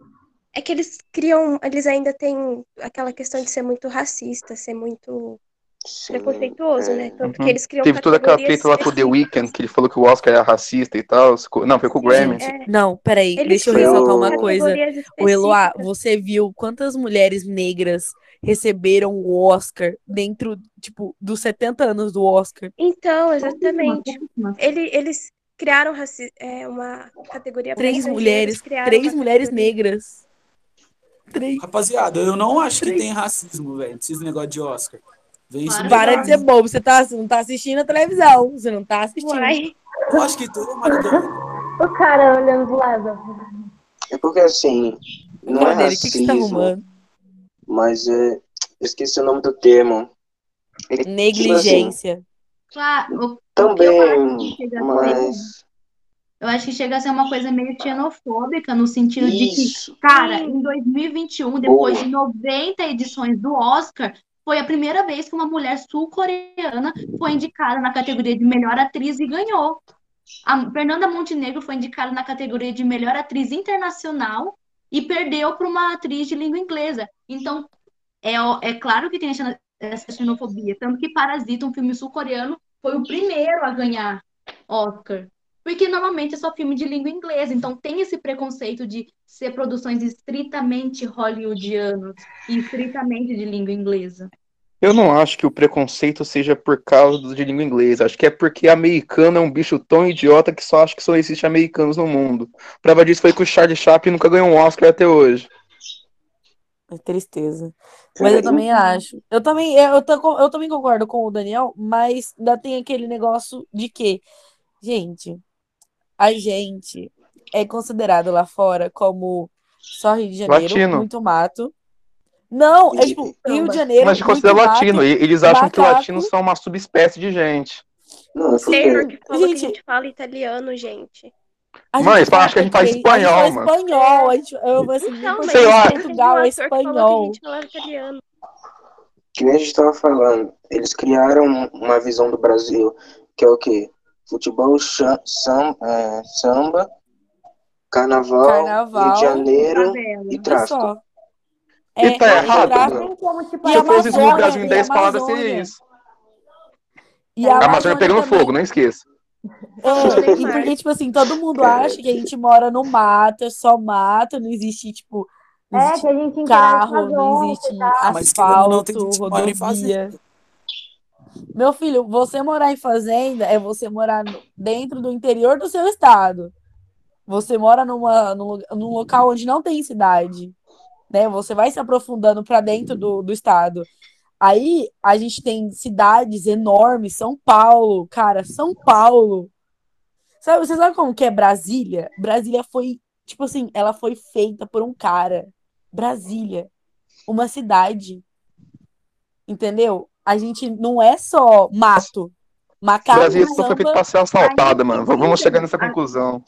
é que eles criam, eles ainda têm aquela questão de ser muito racista, ser muito preconceituoso, né? Tanto que Uhum. eles criam Teve toda aquela treta lá com o The Weeknd, que ele falou que o Oscar era racista e tal. Não, foi com o Grammy. é. Não, peraí, Eles deixa eu ressaltar uma coisa. O Eloá, específicas. você viu quantas mulheres negras receberam o Oscar dentro, tipo, dos 70 anos do Oscar? Então, exatamente. Ele, eles criaram raci- é, uma categoria Três mulheres, três mulheres categoria- negras. Três. Rapaziada, eu não acho que tem racismo, velho, esses negócios de Oscar. Vem isso Para de ser bobo, você, tá, você não tá assistindo a televisão, você não tá assistindo. Uai. Eu acho que tem, Maradona. O cara olhando pro lado. É porque assim, não é Dele, o que, que tá racismo, arrumando? mas é. eu Esqueci o nome do termo. É, tipo assim, Negligência. Claro, o- o que Também, eu acho que chega a ser- mas. Eu acho que chega a ser uma coisa meio xenofóbica, no sentido de Isso. que, cara, em 2021, depois Boa. de 90 edições do Oscar, foi a primeira vez que uma mulher sul-coreana foi indicada na categoria de melhor atriz e ganhou. A Fernanda Montenegro foi indicada na categoria de melhor atriz internacional e perdeu para uma atriz de língua inglesa. Então, é, é claro que tem essa xenofobia. Tanto que Parasita, um filme sul-coreano, foi o primeiro a ganhar Oscar. Porque normalmente é só filme de língua inglesa, então tem esse preconceito de ser produções estritamente hollywoodianas e estritamente de língua inglesa. Eu não acho que o preconceito seja por causa de língua inglesa. Acho que é porque americano é um bicho tão idiota que só acha que só existe americanos no mundo. Prova disso foi que o Charlie Chaplin nunca ganhou um Oscar até hoje. É tristeza. Mas eu também acho. Eu também, eu, tô com- eu também concordo com o Daniel, mas ainda tem aquele negócio de que, gente, a gente é considerado lá fora como só Rio de Janeiro, Latino. muito mato. Não, é tipo, Rio de Janeiro, Mas considera mato, latino. e Eles acham que macaco. latinos são uma subespécie de gente. Que que Gente- a gente fala italiano, gente. A Mãe, gente fala- acho que a gente fala espanhol, a mano. espanhol, a gente, eu vou assim, Não, Sei lá. Portugal é ator que que a espanhol. gente italiano. Que nem a gente tava falando. Eles criaram uma visão do Brasil, que é o quê? Futebol, sam- é, samba, carnaval, Carnaval, Rio de Janeiro e E tráfico. só. E tá é errado, tráfico como, tipo, Se eu fosse no Brasil em e 10 palavras, seria isso. E A a Amazônia Amazônia pegando também. fogo, não esqueça. É, e porque, tipo assim, todo mundo acha que a gente mora no mato, é só mato, não existe, tipo, não É, existe carro, não existe. Mas querendo ou não, tem asfalto, rodovia. Meu filho, você morar em fazenda é você morar dentro do interior do seu estado. Você mora numa, num, num local onde não tem cidade, né? Você vai se aprofundando para dentro do, do estado. Aí a gente tem cidades enormes, São Paulo, cara, São Paulo. Sabe, você sabe como que é Brasília? Brasília foi, tipo assim, ela foi feita por um cara. Brasília. uma cidade. Entendeu? A gente não é só mato. O Macaco Brasil só foi feito pra ser assaltado, mano. Vamos vamos chegar nessa conclusão.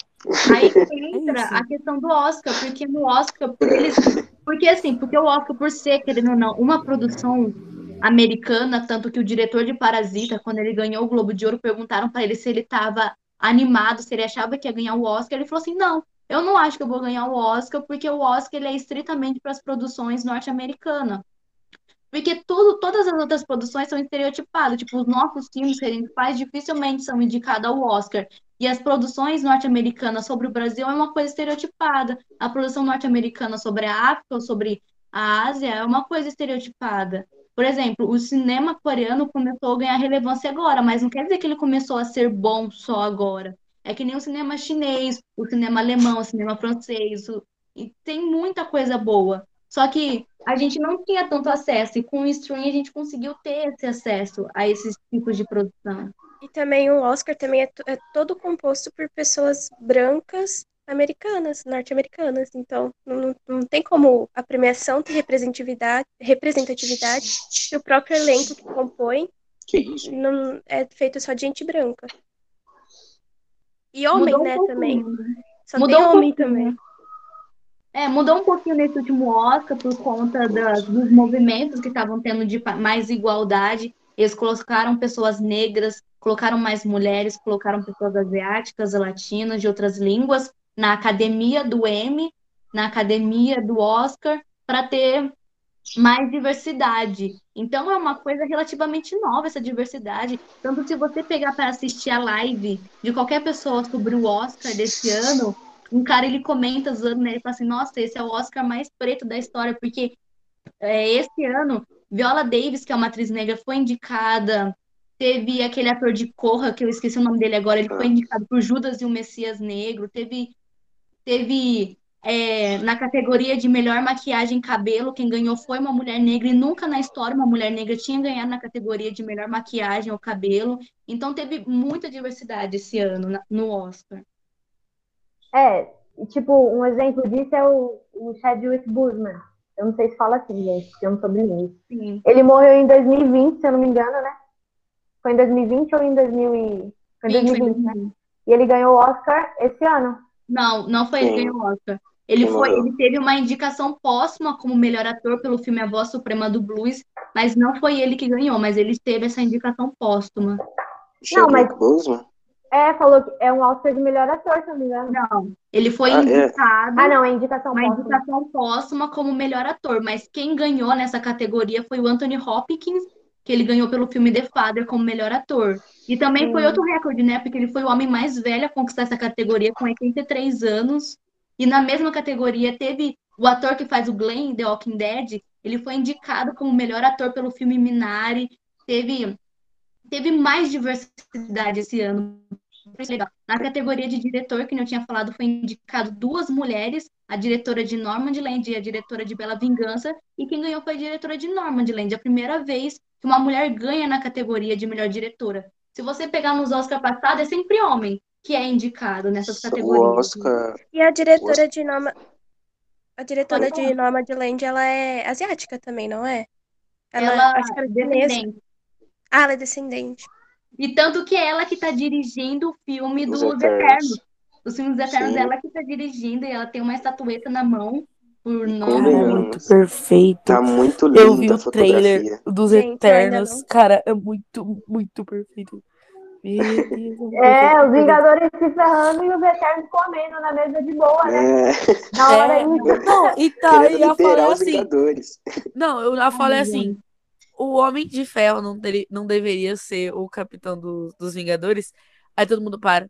Aí que entra a questão do Oscar, porque no Oscar, por eles, porque assim, porque o Oscar, por ser, querendo ou não, uma produção americana, tanto que o diretor de Parasita, quando ele ganhou o Globo de Ouro, perguntaram para ele se ele estava animado, se ele achava que ia ganhar o Oscar, ele falou assim, não, eu não acho que eu vou ganhar o Oscar, porque o Oscar ele é estritamente para as produções norte-americanas. Porque tudo, todas as outras produções são estereotipadas. Tipo, os nossos filmes que a gente faz dificilmente são indicados ao Oscar. E as produções norte-americanas sobre o Brasil é uma coisa estereotipada. A produção norte-americana sobre a África ou sobre a Ásia é uma coisa estereotipada. Por exemplo, o cinema coreano começou a ganhar relevância agora, mas não quer dizer que ele começou a ser bom só agora. É que nem o cinema chinês, o cinema alemão, o cinema francês, o- e tem muita coisa boa. Só que a gente não tinha tanto acesso, e com o stream a gente conseguiu ter esse acesso a esses tipos de produção. E também o Oscar também é, é todo composto por pessoas brancas americanas, norte-americanas. Então, não, não tem como a premiação ter representatividade, representatividade se o próprio elenco que compõe Que isso? não é feito só de gente branca. E homem, Mudou um né, pouquinho, também. né? Só Mudou tem um homem também. É, mudou um pouquinho nesse último Oscar por conta das- dos movimentos que estavam tendo de mais igualdade. Eles colocaram pessoas negras, colocaram mais mulheres, colocaram pessoas asiáticas, latinas, de outras línguas na academia do Emmy, na academia do Oscar, para ter mais diversidade. Então é uma coisa relativamente nova essa diversidade. Tanto se você pegar para assistir a live de qualquer pessoa sobre o Oscar desse ano, um cara ele comenta zoando, né? Ele fala assim: Nossa, esse é o Oscar mais preto da história, porque é, esse ano Viola Davis, que é uma atriz negra, foi indicada. Teve aquele ator de Corra, que eu esqueci o nome dele agora, ele foi indicado por Judas e o Messias Negro. Teve, teve é, na categoria de melhor maquiagem e cabelo, quem ganhou foi uma mulher negra, e nunca na história uma mulher negra tinha ganhado na categoria de melhor maquiagem ou cabelo. Então teve muita diversidade esse ano no Oscar. É, tipo, um exemplo disso é o, o Chadwick Boseman. Eu não sei se fala assim, gente, porque eu não sou bilíngue. Sim. Ele morreu em 2020, se eu não me engano, né? Foi em 2020 ou em 2000 e... Foi em 20, foi em 2020, né? E ele ganhou o Oscar esse ano. Não, não foi ele que Sim. ganhou o Oscar. Ele foi, ele teve uma indicação póstuma como melhor ator pelo filme A Voz Suprema do Blues, mas não foi ele que ganhou, mas ele teve essa indicação póstuma. Não, mas Boseman? É, falou que é um Oscar de melhor ator, se eu não me engano. Não, ele foi Ah, é? indicado. Ah, não, é indicação uma póstuma. indicação póstuma como melhor ator, mas quem ganhou nessa categoria foi o Anthony Hopkins, que ele ganhou pelo filme The Father como melhor ator. E também foi Hum. outro recorde, né? Porque ele foi o homem mais velho a conquistar essa categoria com 83 anos. E na mesma categoria teve o ator que faz o Glenn em The Walking Dead, ele foi indicado como melhor ator pelo filme Minari. Teve teve mais diversidade esse ano. Na categoria de diretor, que eu tinha falado, foi indicado duas mulheres, a diretora de Nomadland e a diretora de Bela Vingança, e quem ganhou foi a diretora de Nomadland, a primeira vez que uma mulher ganha na categoria de melhor diretora. Se você pegar nos Oscar passados, é sempre homem que é indicado nessas categorias. Oscar. E a diretora Oscar- de Norma... A diretora Pode de. Nomadland, ela é asiática também, não é? Ela, Ela acho que ela é é descendente. Ah, ela é descendente. E tanto que é ela que está dirigindo o filme Os dos Eternos. Eternos. Os filmes dos Eternos, Sim. ela que está dirigindo, e ela tem uma estatueta na mão por é muito perfeito. Tá muito Eu vi o trailer fotografia. dos Gente, eu Eternos. Cara, é muito, muito perfeito. É os Vingadores se ferrando e os Eternos comendo na mesa de boa, né? É, Na hora É, aí. não, e tá, querendo e a fala é liderar os assim. Não, eu já falei assim. O Homem de Ferro não, dele- não deveria ser o capitão do- dos Vingadores. Aí todo mundo para.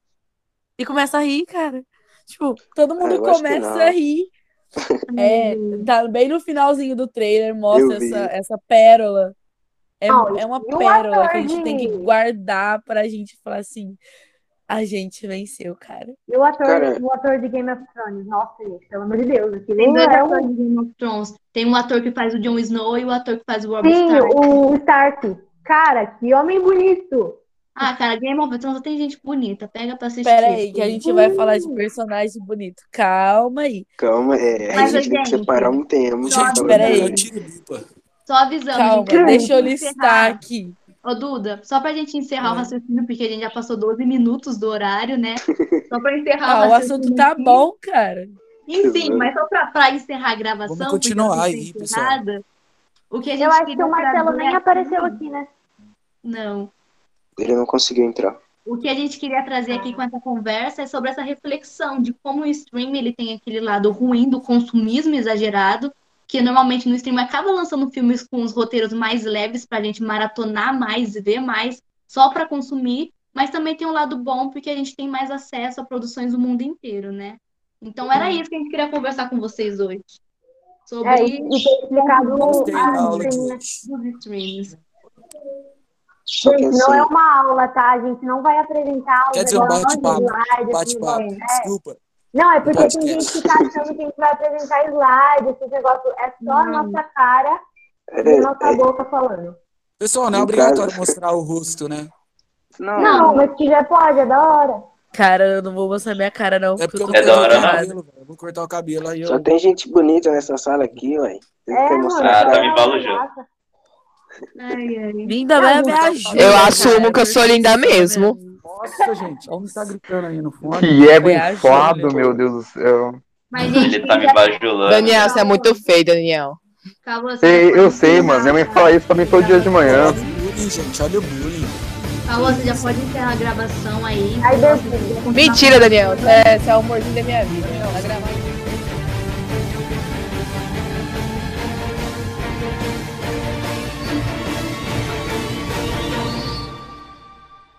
E começa a rir, cara. Tipo, todo Ah, mundo que começa a rir. É, tá bem no finalzinho do trailer, mostra essa, essa pérola. É, Não, é uma pérola que a gente tem que guardar pra gente falar assim. A gente venceu, cara. E o ator, Cara- o ator de Game of Thrones, nossa, gente, pelo amor de Deus, aquele Tem dois é atores um... de Game of Thrones. Tem um ator que faz o Jon Snow e o ator que faz o Robb Sim, Stark. o Stark. Cara, que homem bonito. Ah, cara, Game of Thrones tem gente bonita. Pega pra assistir. Pera aí, que a gente vai falar de personagem bonito. Calma aí. Calma, é, a Mas, gente tem que gente, separar um tema. só pra pera aí. Só avisando. Calma, gente, deixa eu gente listar aqui. Ô, Duda, só pra gente encerrar o raciocínio, porque a gente já passou 12 minutos do horário, né? Só pra encerrar Ah, o raciocínio assunto tá aqui. bom, cara. Enfim, mas só pra, pra encerrar a gravação, Vamos continuar porque eu aí, pessoal. encerrada, o que a gente Eu acho que o Marcelo nem apareceu aqui, né? Não. Ele não conseguiu entrar. O que a gente queria trazer aqui com essa conversa é sobre essa reflexão de como o stream ele tem aquele lado ruim do consumismo exagerado, que normalmente no stream acaba lançando filmes com os roteiros mais leves pra gente maratonar mais e ver mais, só pra consumir, mas também tem um lado bom porque a gente tem mais acesso a produções do mundo inteiro, né? Então era isso que a gente queria conversar com vocês hoje. Sobre É, e ter explicado a né? os streams. Gente, não assim, é uma aula, tá? A gente não vai apresentar Quer dizer, um bate-papo. slide, Bate-papo. esses negócios. Não, é porque tem gente que tá achando que a gente vai apresentar slide, esses negócios. É só a nossa cara e é, nossa boca falando. Pessoal, não é obrigatório mostrar o rosto, né? não, Não, mas se quiser pode, é da hora. Cara, eu não vou mostrar minha cara, não. É porque eu vou É da cortar hora, cabelo. Eu vou cortar o cabelo aí. só Eu... tem gente bonita nessa sala aqui, ué. Você É, quer mano. mostrar Ah, pra- tá me elogiando. Ai, ai. Linda mesmo é a Ju. Eu cara. assumo que eu sou linda mesmo. Nossa, gente. Alguém tá gritando aí no fone. Que ego Júlia. meu Deus do céu. Mas, gente, Ele tá me bajulando. Daniel, você é muito feio, Daniel. Calma, você Ei, eu sei, mano. Minha mãe tá? fala isso pra mim todo dia de manhã. Olha o bullying, gente. Olha o bullying. Calma, você já pode encerrar a gravação aí. Nossa, Deus, Mentira, Daniel. Você é, você é o amorzinho da minha vida. Tá gravado.